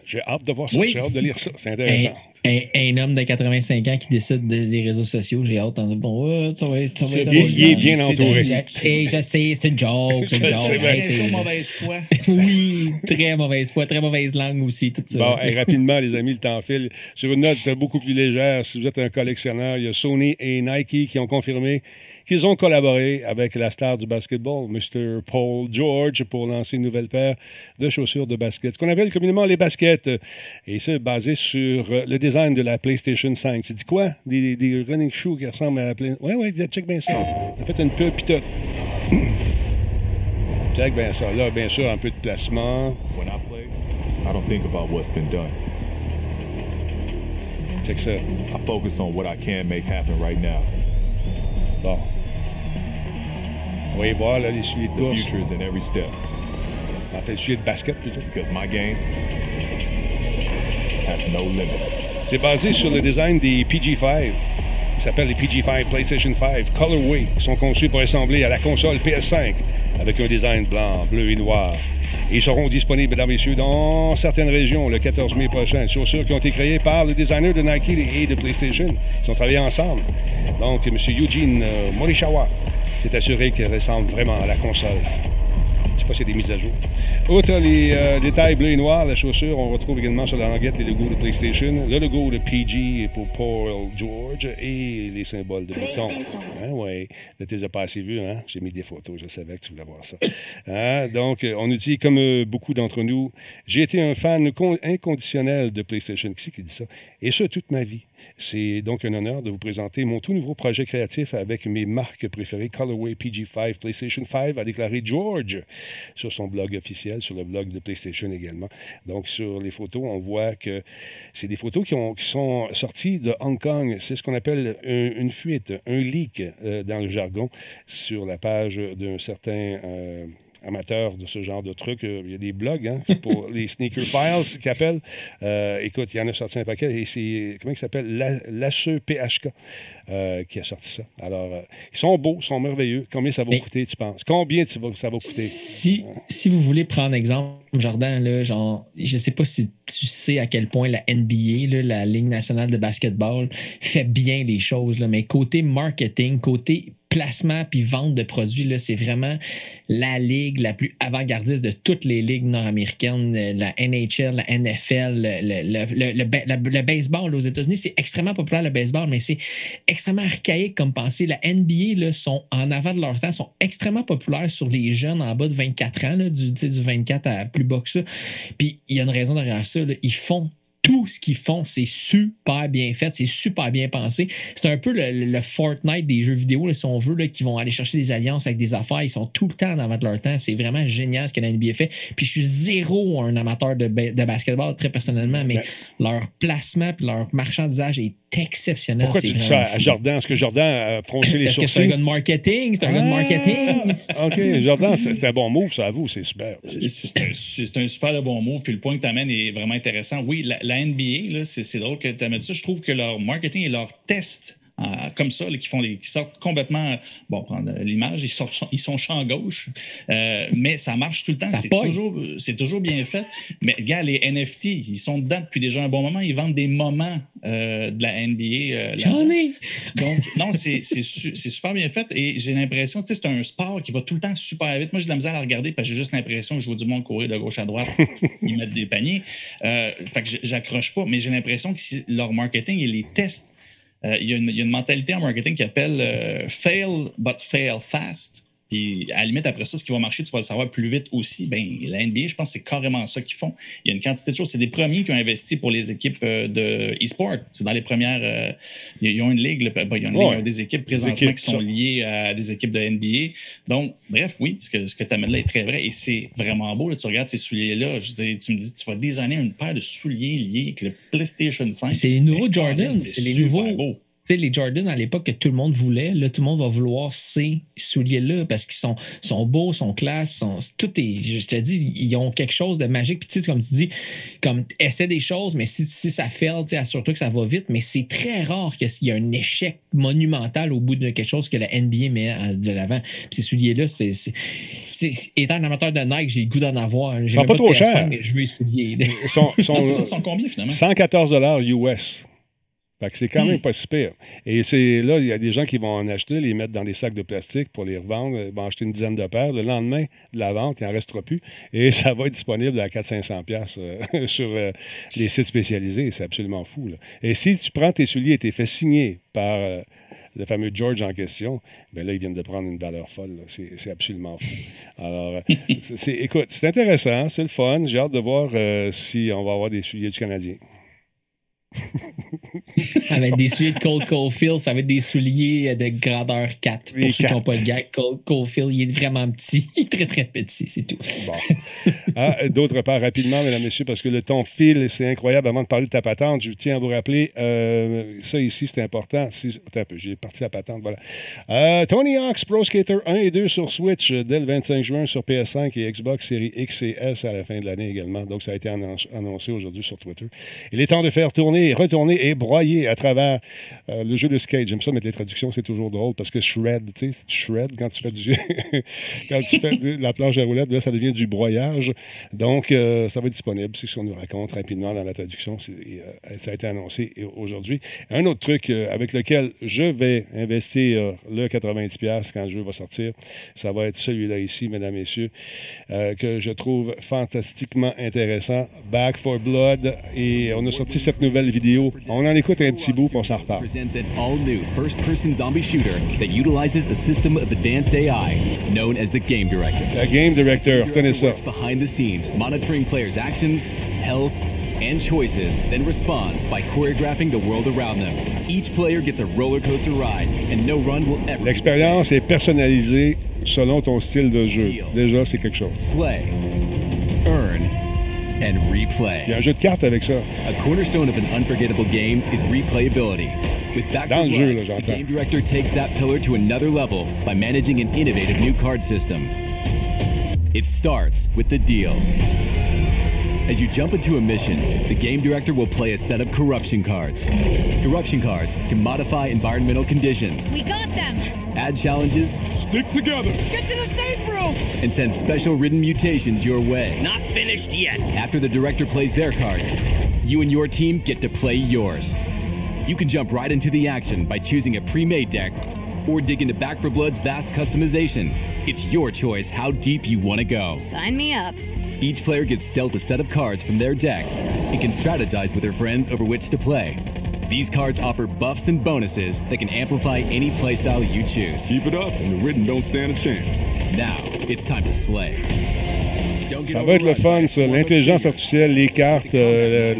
J'ai hâte de voir ça. J'ai hâte de lire ça. C'est intéressant un, homme de 85 ans qui décide des réseaux sociaux, j'ai hâte de dire bon, ça va être. Ça va être il, est bien entouré. Et je sais, c'est une joke. C'est une joke. C'est mauvaise foi. oui, très mauvaise foi, très mauvaise langue aussi, tout ça. Bon, rapidement, les amis, le temps file. Sur une note beaucoup plus légère, si vous êtes un collectionneur, il y a Sony et Nike qui ont confirmé qu'ils ont collaboré avec la star du basketball, Mr. Paul George, pour lancer une nouvelle paire de chaussures de basket, ce qu'on appelle communément les baskets. Et c'est basé sur le design de la PlayStation 5. Tu dis quoi? Des, des, running shoes qui ressemblent à la PlayStation... Oui, oui, check bien ça. En fait, une pub, pis check bien ça. Là, bien sûr, un peu de placement. When I play, I don't think about what's been done. Check ça. I focus on what I can make happen right now. Bon. Oui, voir là, les sujets de course. The future is in every step. En fait, sujet de basket plutôt. Because my game has no limits. C'est basé sur le design des PG5. Ils s'appellent les PG5 PlayStation 5 Colorway. Ils sont conçus pour ressembler à la console PS5 avec un design blanc, bleu et noir. ils seront disponibles, mesdames et messieurs, dans certaines régions le 14 mai prochain. Chaussures qui ont été créées par le designer de Nike et de PlayStation. Ils ont travaillé ensemble. Donc, M. Eugene euh, Morishawa s'est assuré qu'elles ressemblent vraiment à la console. fois, c'est des mises à jour. Outre les euh, détails bleus et noirs, la chaussure, on retrouve également sur la languette les logos de PlayStation, le logo de PG pour Paul George et les symboles de bouton. Hein, oui, là, tu les as pas assez vus, hein? J'ai mis des photos, je savais que tu voulais voir ça. Hein? Donc, euh, on nous dit, comme euh, beaucoup d'entre nous, j'ai été un fan con- inconditionnel de PlayStation. Qui c'est qui dit ça? Et ça, toute ma vie. C'est donc un honneur de vous présenter mon tout nouveau projet créatif avec mes marques préférées, Colorway PG5 PlayStation 5, a déclaré George sur son blog officiel, sur le blog de PlayStation également. Donc, sur les photos, on voit que c'est des photos qui, ont- qui sont sorties de Hong Kong. C'est ce qu'on appelle un- une fuite, un leak euh, dans le jargon, sur la page d'un certain. euh, amateur de ce genre de trucs. Euh, Il y a des blogs hein, pour les Sneaker Files qui appellent. Euh, écoute, il y en a sorti un paquet et c'est, comment il s'appelle? La- Lacheux PHK euh, qui a sorti ça. Alors, euh, ils sont beaux, ils sont merveilleux. Combien ça va Mais- coûter, tu penses? Combien tu vas- ça va coûter? Si, si vous voulez prendre exemple, Jordan, là, genre, je sais pas si tu sais à quel point la NBA, là, la Ligue nationale de basketball, fait bien les choses, là, mais côté marketing, côté placement puis vente de produits, là, c'est vraiment la ligue la plus avant-gardiste de toutes les ligues nord-américaines, euh, la NHL, la NFL, le, le- le- baseball aux États-Unis. C'est extrêmement populaire le baseball, mais c'est extrêmement archaïque comme pensée. La NBA là, sont en avant de leur temps, sont extrêmement populaires sur les jeunes en bas de 24 ans, là, du, du 24 à plus bas que ça. Puis il y a une raison derrière ça. là. Ils font tout ce qu'ils font, c'est super bien fait, c'est super bien pensé. C'est un peu le, Fortnite des jeux vidéo, là, si on veut, là, qui vont aller chercher des alliances avec des affaires. Ils sont tout le temps en avant de leur temps. C'est vraiment génial ce que la NBA fait. Puis je suis zéro un amateur de, ba- de basketball, très personnellement, mais leur placement puis leur marchandisage est exceptionnel. Pourquoi C'est tu dis ça à. Jordan? Est-ce que Jordan a froncé les Parce que c'est un sourcils? gars de marketing, c'est un gars de marketing. Ah, OK, Jordan, c'est un bon move, ça, à vous, c'est super. C'est un, c'est un super de bon move. Puis le point que tu amènes est vraiment intéressant. Oui, la, la NBA, c'est drôle que tu amènes ça. Je trouve que leur marketing et leur test euh, comme ça, là, qui, font les, qui sortent complètement. Bon, prendre l'image, ils, sortent, ils sont champ gauche, euh, mais ça marche tout le temps. C'est toujours, c'est toujours bien fait. Mais, gars, les NFT, ils sont dedans depuis déjà un bon moment. Ils vendent des moments euh, de la NBA. euh. J'en ai. Donc, non, c'est c'est su- c'est super bien fait et j'ai l'impression, tu sais, c'est un sport qui va tout le temps super vite. Moi, j'ai de la misère à regarder parce que j'ai juste l'impression que je vois du monde courir de gauche à droite, ils mettent des paniers. Euh, fait que j'accroche pas, mais j'ai l'impression que leur marketing et les tests, euh, il y, a une- il y a une mentalité en marketing qui appelle euh, fail but fail fast. Puis à la limite, après ça, ce qui va marcher, tu vas le savoir plus vite aussi. Ben, la NBA, je pense que c'est carrément ça qu'ils font. Il y a une quantité de choses. C'est des premiers qui ont investi pour les équipes euh, de e-sport. C'est dans les premières. euh, ils ont une ligue, là, ben, ils ont une Ouais. ligue, ils ont des équipes présentement équipes, qui sont liées à des équipes de NBA. Donc, bref, oui, ce que, ce que tu amènes là est très vrai et c'est vraiment beau. Là, tu regardes ces souliers-là, je tu me dis, tu vas désigner une paire de souliers liés avec le PlayStation 5. C'est les nouveaux Jordan, c'est les nouveaux. beau. Sais, les Jordan à l'époque que tout le monde voulait, là, tout le monde va vouloir ces souliers-là parce qu'ils sont, sont beaux, sont classe, sont, tout est, je te dis, ils ont quelque chose de magique. Puis, tu sais, comme tu dis, comme, essaie des choses, mais si, si ça fait, tu sais, assure-toi que ça va vite. Mais c'est très rare qu'il y ait un échec monumental au bout de quelque chose que la NBA met de l'avant. Puis ces souliers-là, c'est, c'est, c'est- étant un amateur de Nike, j'ai le goût d'en avoir. Sont même pas trop PS5, chers. mais je veux les souliers. Ils sont, ils ils sont combien finalement? 114 US. Fait que c'est quand même pas si pire. Et c'est là, il y a des gens qui vont en acheter, les mettre dans des sacs de plastique pour les revendre, ils vont acheter une dizaine de paires. Le lendemain de la vente, il n'en restera plus. Et ça va être disponible à 400-500$ piastres, euh, sur euh, les sites spécialisés. C'est absolument fou. là. Et si tu prends tes souliers et t'es fait signer par euh, le fameux George en question, ben là, ils viennent de prendre une valeur folle. C'est absolument fou. Alors, c'est- c'est- écoute, c'est intéressant, c'est le fun. J'ai hâte de voir si on va avoir des souliers du Canadien. Ça va être des souliers de Cole Caulfield, ça va être des souliers de grandeur 4. Pour ceux qui n'ont pas le gag, Cole Caulfield, il est vraiment petit. Il est très, très petit, c'est tout. Bon. Ah, D'autre part, rapidement, mesdames, messieurs, parce que le temps file, c'est incroyable. Avant de parler de ta patente, je tiens à vous rappeler, euh, ça ici, c'est important. Attends un peu, j'ai parti la patente, voilà. Euh, Tony Hawk's Pro Skater 1 et 2 sur Switch euh, dès le 25 juin sur PS5 et Xbox Series X et S à la fin de l'année également. Donc, ça a été annoncé aujourd'hui sur Twitter. Il est temps de faire tourner retourner, et broyer à travers euh, le jeu de skate. J'aime ça mettre les traductions, c'est toujours drôle parce que shred, tu sais, shred quand tu fais du quand tu fais de la planche à roulettes, là, ça devient du broyage. Donc, euh, ça va être disponible. C'est ce qu'on nous raconte rapidement dans la traduction. Euh, ça a été annoncé aujourd'hui. Un autre truc avec lequel je vais investir le 90$ quand le jeu va sortir, ça va être celui-là ici, mesdames, messieurs, que je trouve fantastiquement intéressant. Back for Blood. Et on a sorti cette nouvelle vidéo. On en écoute un petit bout, on s'en reparle. presents an all-new first-person zombie shooter that utilizes a system of advanced AI known as the Game Director. Ça. Works behind the scenes, monitoring players' actions, health, and choices, then responds by choreographing the world around them. Each player gets a roller coaster ride, and no run will ever. L'expérience est personnalisée selon ton style de jeu. Déjà, c'est quelque chose. Slay, and replay. Il y a un jeu de cartes avec ça. A cornerstone of an unforgettable game is replayability. With Back Dans 4 le jeu, Blood, là, the game director takes that pillar to another level by managing an innovative new card system. It starts with the deal. As you jump into a mission, the game director will play a set of corruption cards. Corruption cards can modify environmental conditions, We got them! add challenges, Stick together. Get to the safe room! and send special written mutations your way. Not finished yet. After the director plays their cards, you and your team get to play yours. You can jump right into the action by choosing a pre made deck or dig into Back for Blood's vast customization. It's your choice how deep you want to go. Sign me up. Each player gets dealt a set of cards from their deck and can strategize with their friends over which to play. These cards offer buffs and bonuses that can amplify any playstyle you choose. Keep it up, and the written don't stand a chance. Now, it's time to slay. Ça va être le fun, ça. L'intelligence artificielle, les cartes, euh,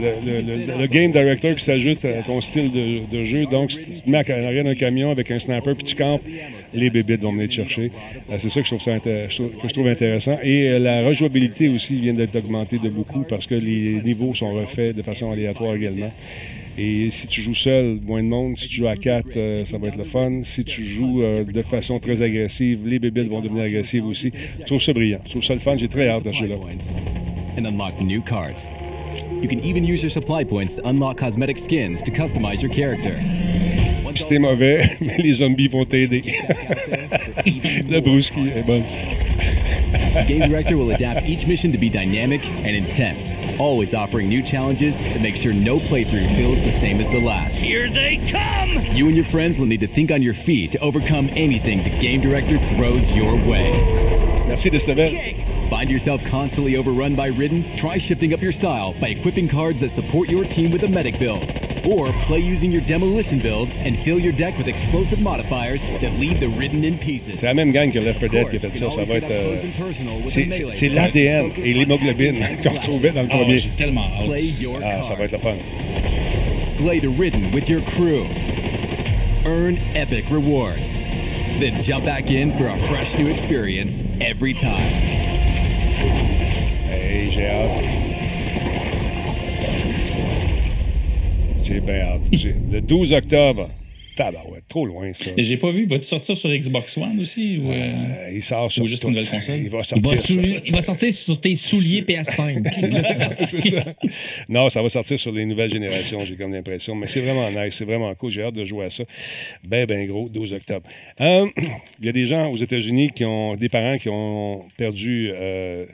le, game director qui s'ajoute à ton style de, jeu. Donc, si tu mets en arrière d'un camion avec un sniper puis tu campes, les bébites vont venir te chercher. Euh, C'est ça que je trouve intéressant. Et euh, la rejouabilité aussi vient d'être augmentée de beaucoup parce que les niveaux sont refaits de façon aléatoire également. Et si tu joues seul, moins de monde. Si tu joues à quatre, euh, ça va être le fun. Si tu joues euh, de façon très agressive, les bébites vont devenir agressives aussi. Je trouve ça brillant. Je trouve ça le fun. J'ai très hâte de ce jeu-là. points and unlock new cards. You can even use your supply points to unlock cosmetic skins to customize your character. T'es mauvais, mais les zombies vont t'aider. Le brouski est bon. The game director will adapt each mission to be dynamic and intense, always offering new challenges to make sure no playthrough feels the same as the last. Here they come! You and your friends will need to think on your feet to overcome anything the game director throws your way. Merci de cette Find yourself constantly overrun by Ridden? Try shifting up your style by equipping cards that support your team with a medic build. Or play using your demolition build and fill your deck with explosive modifiers that leave the Ridden in pieces. C'est la même gang que Left 4 Dead qui a fait ça. Ça va être. euh, c'est- c'est c'est l'ADN et l'hémoglobine qu'on retrouvait dans le premier. j'ai tellement hâte. Play your Ah, ça va être le fun. Slay the Ridden with your crew. Earn epic rewards. Then jump back in for a fresh new experience every time. Hey, j'ai hâte. J'ai bien hâte. J'ai- Le 12 octobre. Tabarouette, trop loin, ça. Et J'ai pas vu. Va-tu sortir sur Xbox One aussi? Ou, euh, Euh, il sort sur ou juste une nouvelle console? Il va Il sortir. va, sur- sou- il va sortir sur tes souliers PS5. C'est là qu'il va sortir. C'est ça. Non, ça va sortir sur les nouvelles générations, j'ai comme l'impression. Mais c'est vraiment nice, c'est vraiment cool. J'ai hâte de jouer à ça. Ben, ben gros, 12 octobre. Euh, Il y a des gens aux États-Unis qui ont, des parents qui ont perdu euh,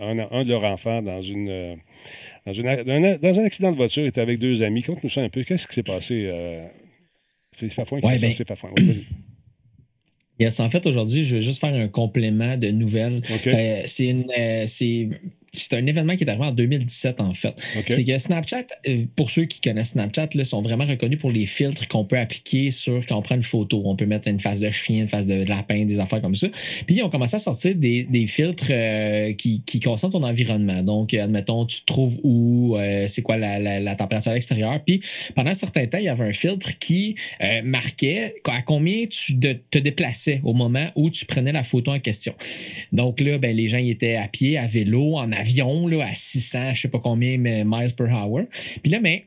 un, un de leurs enfants dans une. Dans, une- un- dans un accident de voiture, il était avec deux amis. Conte-nous ça un peu. Qu'est-ce qui s'est passé? Euh, c'est Fafouin? Qui Ouais, ben- Fafouin. Yes, en fait, aujourd'hui, je vais juste faire un complément de nouvelles. Euh, c'est une, euh, c'est, un événement qui est arrivé en 2017, en fait. C'est que Snapchat, euh, pour ceux qui connaissent Snapchat, là, sont vraiment reconnus pour les filtres qu'on peut appliquer sur quand on prend une photo. On peut mettre une face de chien, une face de lapin, des affaires comme ça. Puis, ils ont commencé à sortir des, des filtres euh, qui, qui concentrent ton environnement. Donc, euh, admettons, tu te trouves où, euh, c'est quoi la, la- la température à l'extérieur. Puis, pendant un certain temps, il y avait un filtre qui euh, marquait à combien tu de- te déplaçais au moment où tu prenais la photo en question. Donc là, ben, les gens ils étaient à pied, à vélo, en avion, là, à 600, je sais pas combien miles per hour. Puis là, mais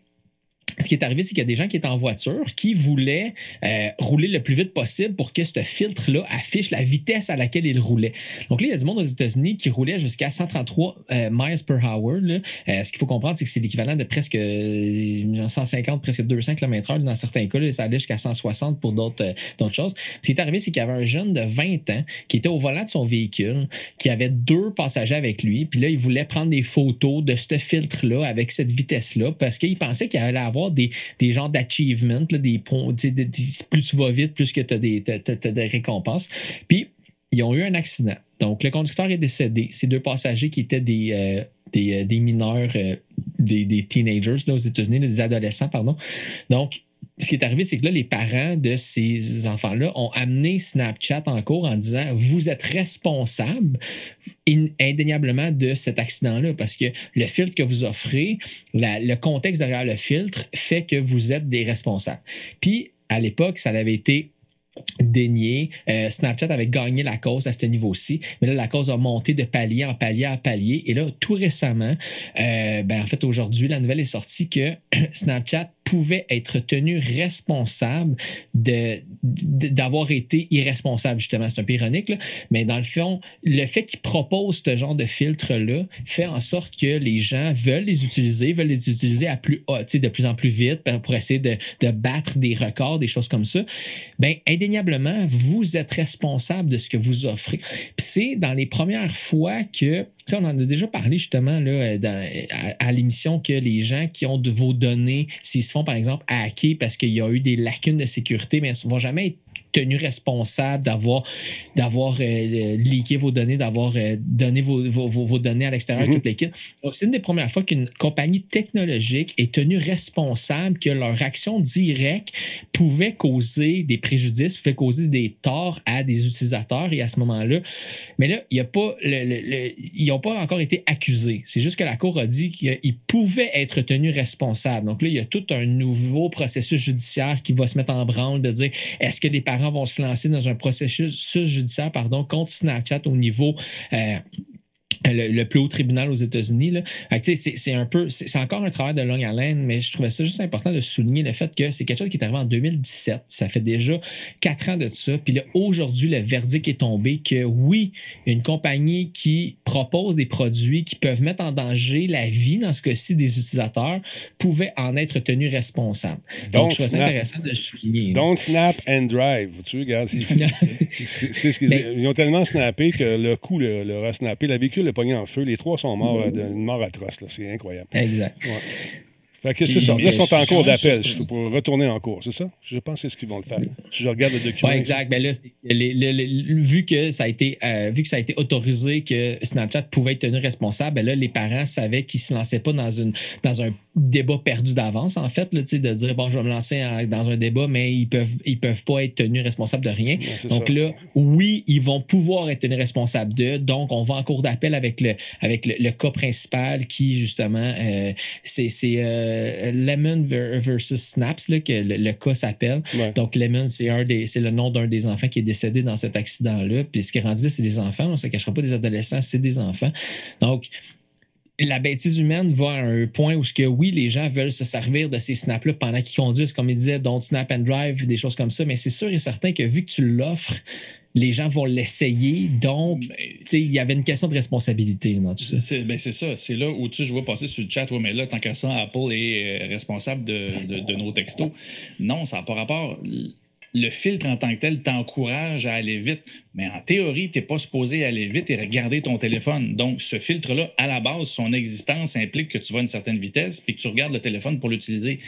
ce qui est arrivé, c'est qu'il y a des gens qui étaient en voiture qui voulaient euh, rouler le plus vite possible pour que ce filtre-là affiche la vitesse à laquelle il roulait. Donc là, il y a du monde aux États-Unis qui roulait jusqu'à 133 euh, miles per hour. Euh, ce qu'il faut comprendre, c'est que c'est l'équivalent de presque euh, 150, presque 200 km/h dans certains cas. là, ça allait jusqu'à 160 pour d'autres choses. Ce qui est arrivé, c'est qu'il y avait un jeune de 20 ans qui était au volant de son véhicule, qui avait deux passagers avec lui. Puis là, il voulait prendre des photos de ce filtre-là avec cette vitesse-là parce qu'il pensait qu'il allait avoir des, des genres d'achievements, des des- plus tu vas vite, plus que tu as des, t'as- t'as des récompenses. Puis, ils ont eu un accident. Donc, le conducteur est décédé. Ces deux passagers qui étaient des, euh, des, euh, des mineurs, euh, des, des teenagers là, aux États-Unis, des adolescents, pardon. Donc, ce qui est arrivé, c'est que là, les parents de ces enfants-là ont amené Snapchat en cours en disant Vous êtes responsable in- indéniablement de cet accident-là parce que le filtre que vous offrez, le contexte derrière le filtre fait que vous êtes des responsables. Puis, à l'époque, ça avait été dénié. Euh, Snapchat avait gagné la cause à ce niveau-ci, mais là, la cause a monté de palier en palier à palier. Et là, tout récemment, euh, ben, en fait, aujourd'hui, la nouvelle est sortie que Snapchat pouvait être tenu responsable de- d'avoir été irresponsable, justement. C'est un peu ironique, là. mais dans le fond, le fait qu'il propose ce genre de filtre-là fait en sorte que les gens veulent les utiliser, veulent les utiliser à plus, haut, de plus en plus vite pour essayer de, de battre des records, des choses comme ça. Ben, indéniablement, vous êtes responsable de ce que vous offrez. Puis c'est dans les premières fois que, on en a déjà parlé justement là, à l'émission que les gens qui ont de vos données, s'ils se par exemple hacker parce qu'il y a eu des lacunes de sécurité, mais ils ne vont jamais être tenus responsables d'avoir d'avoir euh, leaké vos données, d'avoir euh, donné vos, vos- vos- données à l'extérieur de toute l'équipe. C'est une des premières fois qu'une compagnie technologique est tenue responsable que leur action directe pouvait causer des préjudices, pouvait causer des torts à des utilisateurs et à ce moment-là. Mais là, il y a pas le- le- le- ils n'ont pas encore été accusés. C'est juste que la Cour a dit qu'ils pouvaient être tenus responsables. Donc là, il y a tout un nouveau processus judiciaire qui va se mettre en branle de dire est-ce que les parents vont se lancer dans un processus judiciaire pardon, contre Snapchat au niveau. Euh, le, le plus haut tribunal aux États-Unis. C'est un peu, c'est encore un travail de longue haleine, mais je trouvais ça juste important de souligner le fait que c'est quelque chose qui est arrivé en 2017. Ça fait déjà quatre ans de ça. Puis là, aujourd'hui, le verdict est tombé que oui, une compagnie qui propose des produits qui peuvent mettre en danger la vie, dans ce cas-ci, des utilisateurs, pouvait en être tenu responsable. Donc, je trouvais ça intéressant de le souligner. là. Don't snap and drive. Tu regardes, c'est- ce qu'ils Ben- ils ont tellement snappé que le coup le- leur a snappé. Le véhicule est pogné en feu. Les trois sont morts euh, d'une mort atroce. C'est incroyable. Exact. Ouais. Fait que c'est ça. Là, ils sont en cours d'appel pour retourner en cours, c'est ça? Je pense que c'est ce qu'ils vont le faire. Si je regarde le document. Oui, exact. Ben là, c'est- les- les- les- vu, que ça a été, euh, vu que ça a été autorisé que Snapchat pouvait être tenu responsable, ben là, les parents savaient qu'ils ne se lançaient pas dans, une, dans un débat perdu d'avance, en fait, là, de dire, bon, je vais me lancer en- dans un débat, mais ils ne peuvent, ils peuvent pas être tenus responsables de rien. donc ça. là, oui, ils vont pouvoir être tenus responsables de. Donc, on va en cours d'appel avec le, avec le, le cas principal qui, justement, euh, c'est euh, Lemon ver- versus Snaps là, que le, le cas s'appelle. Donc, Lemon, c'est un des- c'est le nom d'un des enfants qui est décédé dans cet accident-là. Puis ce qui est rendu là, c'est des enfants. On ne se cachera pas des adolescents, c'est des enfants. Donc, la bêtise humaine va à un point où, ce que, oui, les gens veulent se servir de ces snaps-là pendant qu'ils conduisent, comme ils disaient, don't snap and drive, des choses comme ça. Mais c'est sûr et certain que vu que tu l'offres, les gens vont l'essayer. Donc, sais, il y avait une question de responsabilité dans tout ça. C'est ben, c'est ça. C'est là où tu je vois passer sur le chat, ouais, mais là, tant qu'à ça, Apple est euh, responsable de, de- de nos textos. Non, ça n'a pas rapport. Le filtre en tant que tel t'encourage à aller vite, mais en théorie, tu n'es pas supposé aller vite et regarder ton téléphone. Donc, ce filtre-là, à la base, son existence implique que tu vas à une certaine vitesse puis que tu regardes le téléphone pour l'utiliser.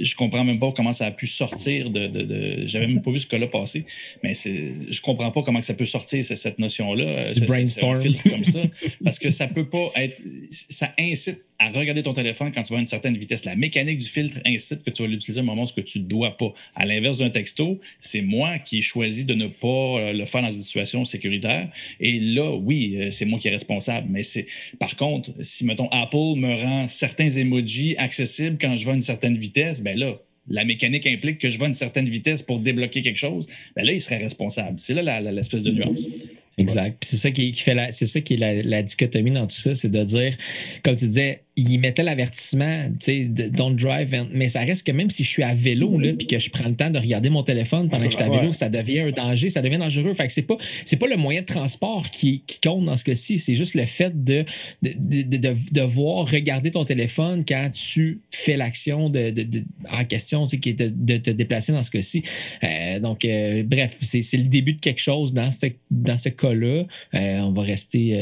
Je comprends même pas comment ça a pu sortir de. de, de- J'avais même pas vu ce cas-là passer, mais je comprends pas comment que ça peut sortir cette notion-là. c'est- un filtre comme ça, parce que ça peut pas être. Ça incite à regarder ton téléphone quand tu vas à une certaine vitesse. La mécanique du filtre incite que tu vas l'utiliser au moment où tu ne dois pas. À l'inverse d'un texto, c'est moi qui ai choisi de ne pas euh, le faire dans une situation sécuritaire. Et là, oui, euh, c'est moi qui est responsable. Mais c'est par contre, si mettons Apple me rend certains emojis accessibles quand je vais à une certaine vitesse, ben là. La mécanique implique que je vais à une certaine vitesse pour débloquer quelque chose. Ben là, il serait responsable. C'est là l'espèce de nuance. Exact. C'est ça qui, qui fait la, c'est ça qui est la, la dichotomie dans tout ça, c'est de dire, comme tu disais, il mettait l'avertissement, tu sais, don't drive. and- mais ça reste que même si je suis à vélo, là, puis que je prends le temps de regarder mon téléphone pendant que je suis à vélo, Ouais. ça devient un danger, ça devient dangereux. Fait que c'est pas, c'est pas le moyen de transport qui, qui compte dans ce cas-ci, c'est juste le fait de, de, de, de, de devoir regarder ton téléphone quand tu fais l'action de, de- en question, tu sais, qui est de, de te déplacer dans ce cas-ci. Euh, donc, euh, bref, c'est, c'est le début de quelque chose dans ce, dans ce cas-là. Euh, on va rester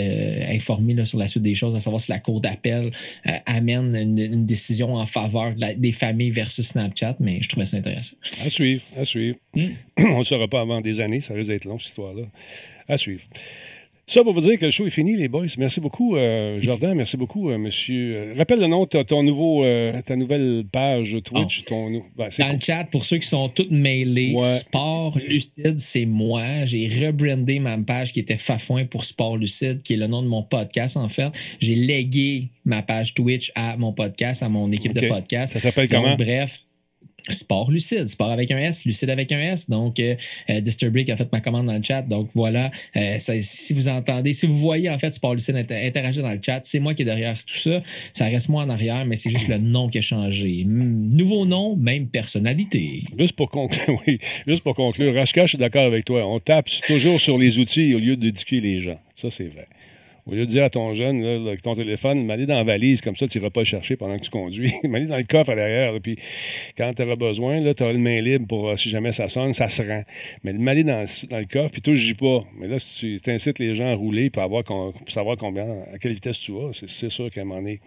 informé sur la suite des choses, à savoir si la Cour d'appel euh, amène une, une décision en faveur la- des familles versus Snapchat, mais je trouvais ça intéressant. À suivre, à suivre. On ne le saura pas avant des années, ça risque d'être long, cette histoire-là. À suivre. Ça pour vous dire que le show est fini, les boys. Merci beaucoup, euh, Jordan. Merci beaucoup, euh, monsieur. Euh, rappelle le nom de ta- ton nouveau, ta nouvelle page Twitch. Ton, nou- ben, Dans le chat, pour ceux qui sont tous mailés, Ouais. Sport Lucide, c'est moi. J'ai rebrandé ma page qui était Fafouin pour Sport Lucide, qui est le nom de mon podcast, en fait. J'ai légué ma page Twitch à mon podcast, à mon équipe de podcast. Ça s'appelle comment? Bref. Sport lucide, sport avec un S, lucide avec un S. Donc, euh, euh, Disturbic a fait ma commande dans le chat. Donc, voilà. Euh, si vous entendez, si vous voyez en fait Sport lucide inter- interagir dans le chat, c'est moi qui est derrière tout ça. Ça reste moi en arrière, mais c'est juste le nom qui a changé. Nouveau nom, même personnalité. Juste pour conclure, oui, juste pour conclure, Rashka, je suis d'accord avec toi. On tape toujours sur les outils au lieu d'éduquer les gens. Ça, c'est vrai. Au lieu de dire à ton jeune, ton téléphone, m'aller dans la valise, comme ça, tu n'iras pas le chercher pendant que tu conduis. m'aller dans le coffre à l'arrière, puis quand tu auras besoin, tu auras le main libre pour, euh, si jamais ça sonne, ça se rend. Mais de m'aller dans, dans le coffre, puis toi, je dis pas. Mais là, si tu incites les gens à rouler pour savoir combien, à quelle vitesse tu vas, c'est, c'est sûr qu'à un moment donné,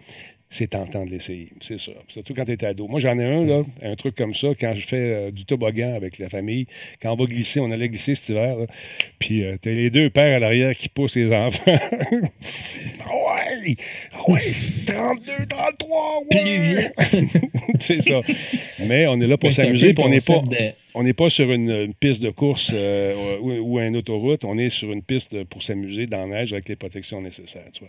c'est tentant de l'essayer. C'est ça. Surtout quand tu es ado. Moi, j'en ai un, un truc comme ça, quand je fais euh, du toboggan avec la famille. Quand on va glisser, on allait glisser cet hiver, là, puis euh, t'as les deux pères à l'arrière qui poussent les enfants. ouais! Ouais! 32, 33, ouais! c'est ça. Mais on est là pour s'amuser, on n'est pas, concept de- on n'est pas sur une, une piste de course euh, ou, ou une autoroute, on est sur une piste pour s'amuser dans la neige avec les protections nécessaires. Tu vois.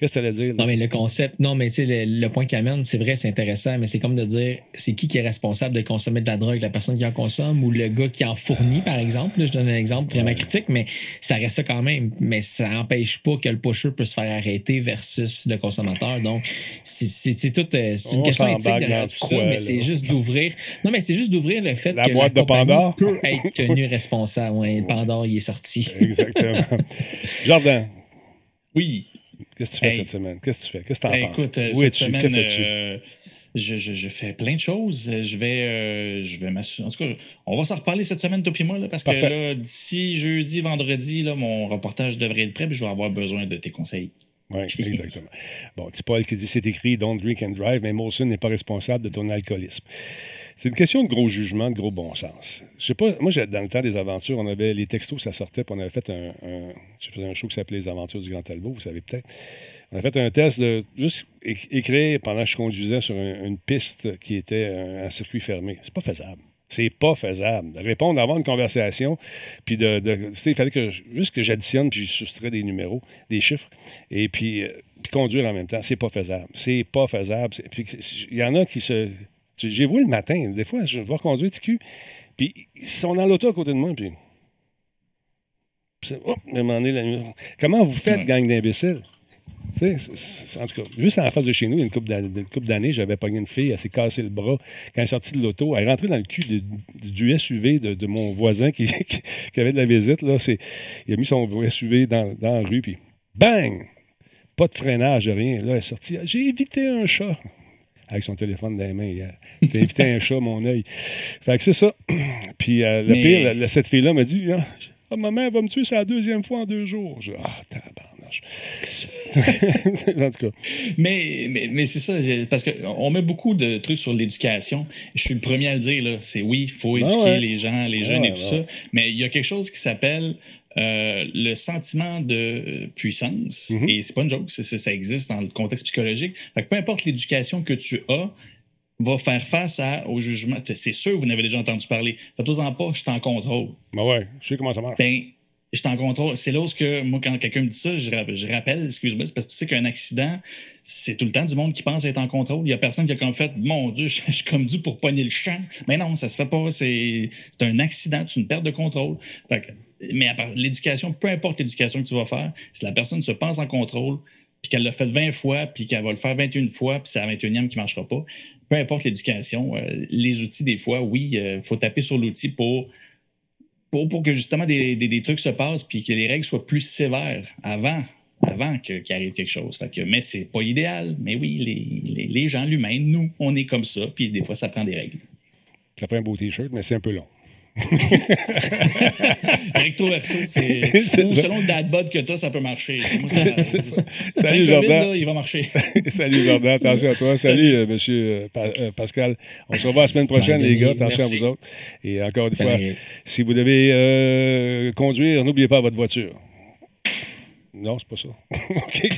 Qu'est-ce que tu allais dire? là? Non, mais le concept, non, mais tu sais, le, le point qu'il amène, c'est vrai, c'est intéressant, mais c'est comme de dire, c'est qui qui est responsable de consommer de la drogue, la personne qui en consomme ou le gars qui en fournit, par exemple? Là, je donne un exemple vraiment critique, mais ça reste ça quand même. Mais ça n'empêche pas que le pusher peut se faire arrêter versus le consommateur. Donc, c'est tout, euh, c'est une On question éthique derrière dans tout ça, mais c'est juste d'ouvrir. Non, mais c'est juste d'ouvrir le fait La que boîte la de Pandore? peut être tenue responsable. Ouais, le Pandore, il est sorti. Exactement. Jordan. Oui. Qu'est-ce que tu fais Hey. cette semaine? Qu'est-ce que tu fais? Qu'est-ce que tu en Ben, penses? écoute, euh, Où cette semaine, euh, je, je- je fais plein de choses. Je vais, euh, je vais m'assurer. En tout cas, on va s'en reparler cette semaine, toi et moi, là, parce que Parfait. là, d'ici jeudi, vendredi, là, mon reportage devrait être prêt, puis je vais avoir besoin de tes conseils. Oui, exactement. Bon, c'est Paul qui dit c'est écrit Don't drink and drive, mais Molson n'est pas responsable de ton alcoolisme. C'est une question de gros jugement, de gros bon sens. Je sais pas, moi, dans le temps des aventures, on avait les textos, ça sortait, puis on avait fait un. un je faisais un show qui s'appelait Les Aventures du Grand Talbot, vous savez peut-être. On a fait un test de juste écrire pendant que je conduisais sur un- une piste qui était un, un circuit fermé. C'est pas faisable. C'est pas faisable. De répondre, d'avoir une conversation, puis de. de- tu sais, il fallait que juste que j'additionne, puis je soustrais des numéros, des chiffres, et puis, euh, puis conduire en même temps. C'est pas faisable. C'est pas faisable. Puis il y en a qui se. J'ai vu le matin, des fois, je vais conduire TQ, puis ils sont dans l'auto à côté de moi, puis. puis oh, la Comment vous faites, gang d'imbéciles? Tu sais, c'est- c'est- en tout cas, juste en face de chez nous, il y a une couple d'années- j'avais pogné une fille, elle s'est cassé le bras. Quand elle est sortie de l'auto, elle est rentrée dans le cul de- du SUV de, de mon voisin qui, qui- avait de la visite. Là. Il a mis son SUV dans, dans la rue, puis bang! Pas de freinage, rien. Là, elle est sortie. J'ai évité un chat. Avec son téléphone dans les mains hier. J'ai évité un chat, mon œil. Fait que c'est ça. Puis euh, le Mais- pire, la- la- cette fille-là m'a dit Ah, ah, Ma mère va me tuer, c'est la deuxième fois en deux jours. Je Ah, en tout cas. Mais, mais, mais c'est ça, parce qu'on met beaucoup de trucs sur l'éducation. Je suis le premier à le dire, là. C'est oui, il faut Ah éduquer ouais. les gens, les jeunes et tout ouais. ça. Mais il y a quelque chose qui s'appelle euh, le sentiment de puissance. Mhm. Et c'est pas une joke, ça existe dans le contexte psychologique. Fait que peu importe l'éducation que tu as, va faire face à, au jugement. C'est sûr, vous en avez déjà entendu parler. Faites-en pas, je t'en contrôle. Ben ouais, je sais comment ça marche. Ben, je t'en contrôle. C'est là où, que, moi, quand quelqu'un me dit ça, je, rapp- je rappelle, excuse-moi, c'est parce que tu sais qu'un accident, c'est tout le temps du monde qui pense être en contrôle. Il y a personne qui a comme fait, mon Dieu, je, suis comme dû pour pogner le champ. Mais non, ça se fait pas. C'est un accident, c'est une perte de contrôle. Fait que- mais l'éducation, peu importe l'éducation que tu vas faire, si la personne se pense en contrôle, puis qu'elle l'a fait 20 fois, puis qu'elle va le faire 21 fois, puis c'est la 21e qui ne marchera pas. Peu importe l'éducation, euh, les outils, des fois, oui, il faut taper sur l'outil pour, pour, que justement des, des, trucs se passent, puis que les règles soient plus sévères avant, avant qu'il arrive quelque chose. Fait que, mais c'est pas idéal. Mais oui, les, les, gens, l'humain, nous, on est comme ça, puis des fois, ça prend des règles. Ça prend un beau T-shirt, mais c'est un peu long. Recto verso, c'est. Ou selon le dad bod que tu as, ça peut marcher. Moi, ça, ça. Salut, COVID, Jordan. là, il va marcher. Salut, Jordan. Attention à toi. Salut, euh, monsieur euh, Pa- euh, Pascal. On se revoit la semaine prochaine, les gars. Attention Merci. à vous autres. Et encore une fois, Salut. si vous devez euh, conduire, n'oubliez pas votre voiture. Non, c'est pas ça. OK.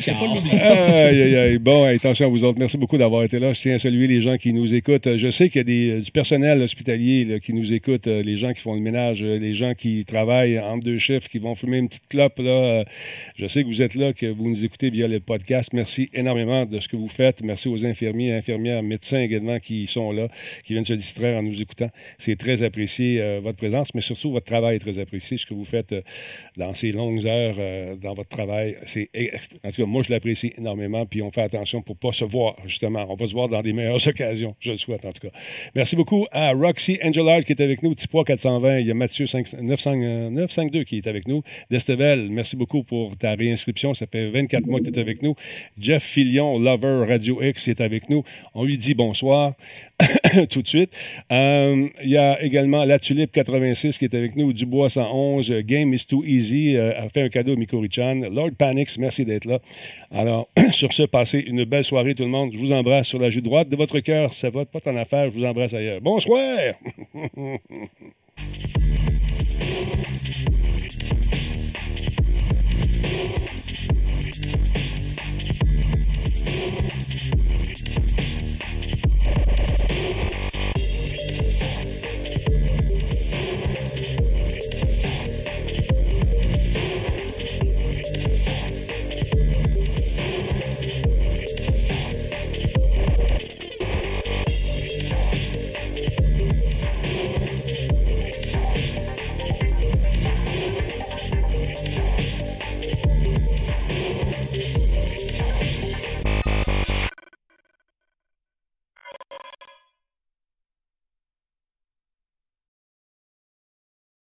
C'est pas l'oublier. aïe, aïe, aïe. Bon, attention à vous autres. Merci beaucoup d'avoir été là. Je tiens à saluer les gens qui nous écoutent. Je sais qu'il y a des, euh, du personnel hospitalier là, qui nous écoute, euh, les gens qui font le ménage, euh, les gens qui travaillent entre deux chiffres, qui vont fumer une petite clope. Là. Je sais que vous êtes là, que vous nous écoutez via le podcast. Merci énormément de ce que vous faites. Merci aux infirmiers, infirmières, médecins également qui sont là, qui viennent se distraire en nous écoutant. C'est très apprécié, euh, votre présence, mais surtout votre travail est très apprécié. Ce que vous faites euh, dans ces longues heures euh, dans votre travail, c'est en tout cas, moi, je l'apprécie énormément. Puis on fait attention pour ne pas se voir, justement. On va se voir dans des meilleures occasions. Je le souhaite, en tout cas. Merci beaucoup à Roxy Angelard qui est avec nous, Tipois 420. Il y a Mathieu 5, 900, euh, 952 qui est avec nous. Destevel, merci beaucoup pour ta réinscription. Ça fait 24 mois que tu es avec nous. Jeff Filion, Lover Radio X, est avec nous. On lui dit bonsoir tout de suite. Euh, il y a également La Tulipe 86 qui est avec nous. Dubois 111, euh, Game is Too Easy euh, a fait un cadeau à Mikori-chan. Lord Panix, merci d'être là. Alors, sur ce, passez une belle soirée tout le monde. Je vous embrasse sur la joue droite de votre cœur. Ça va pas en affaire. Je vous embrasse ailleurs. Bonsoir!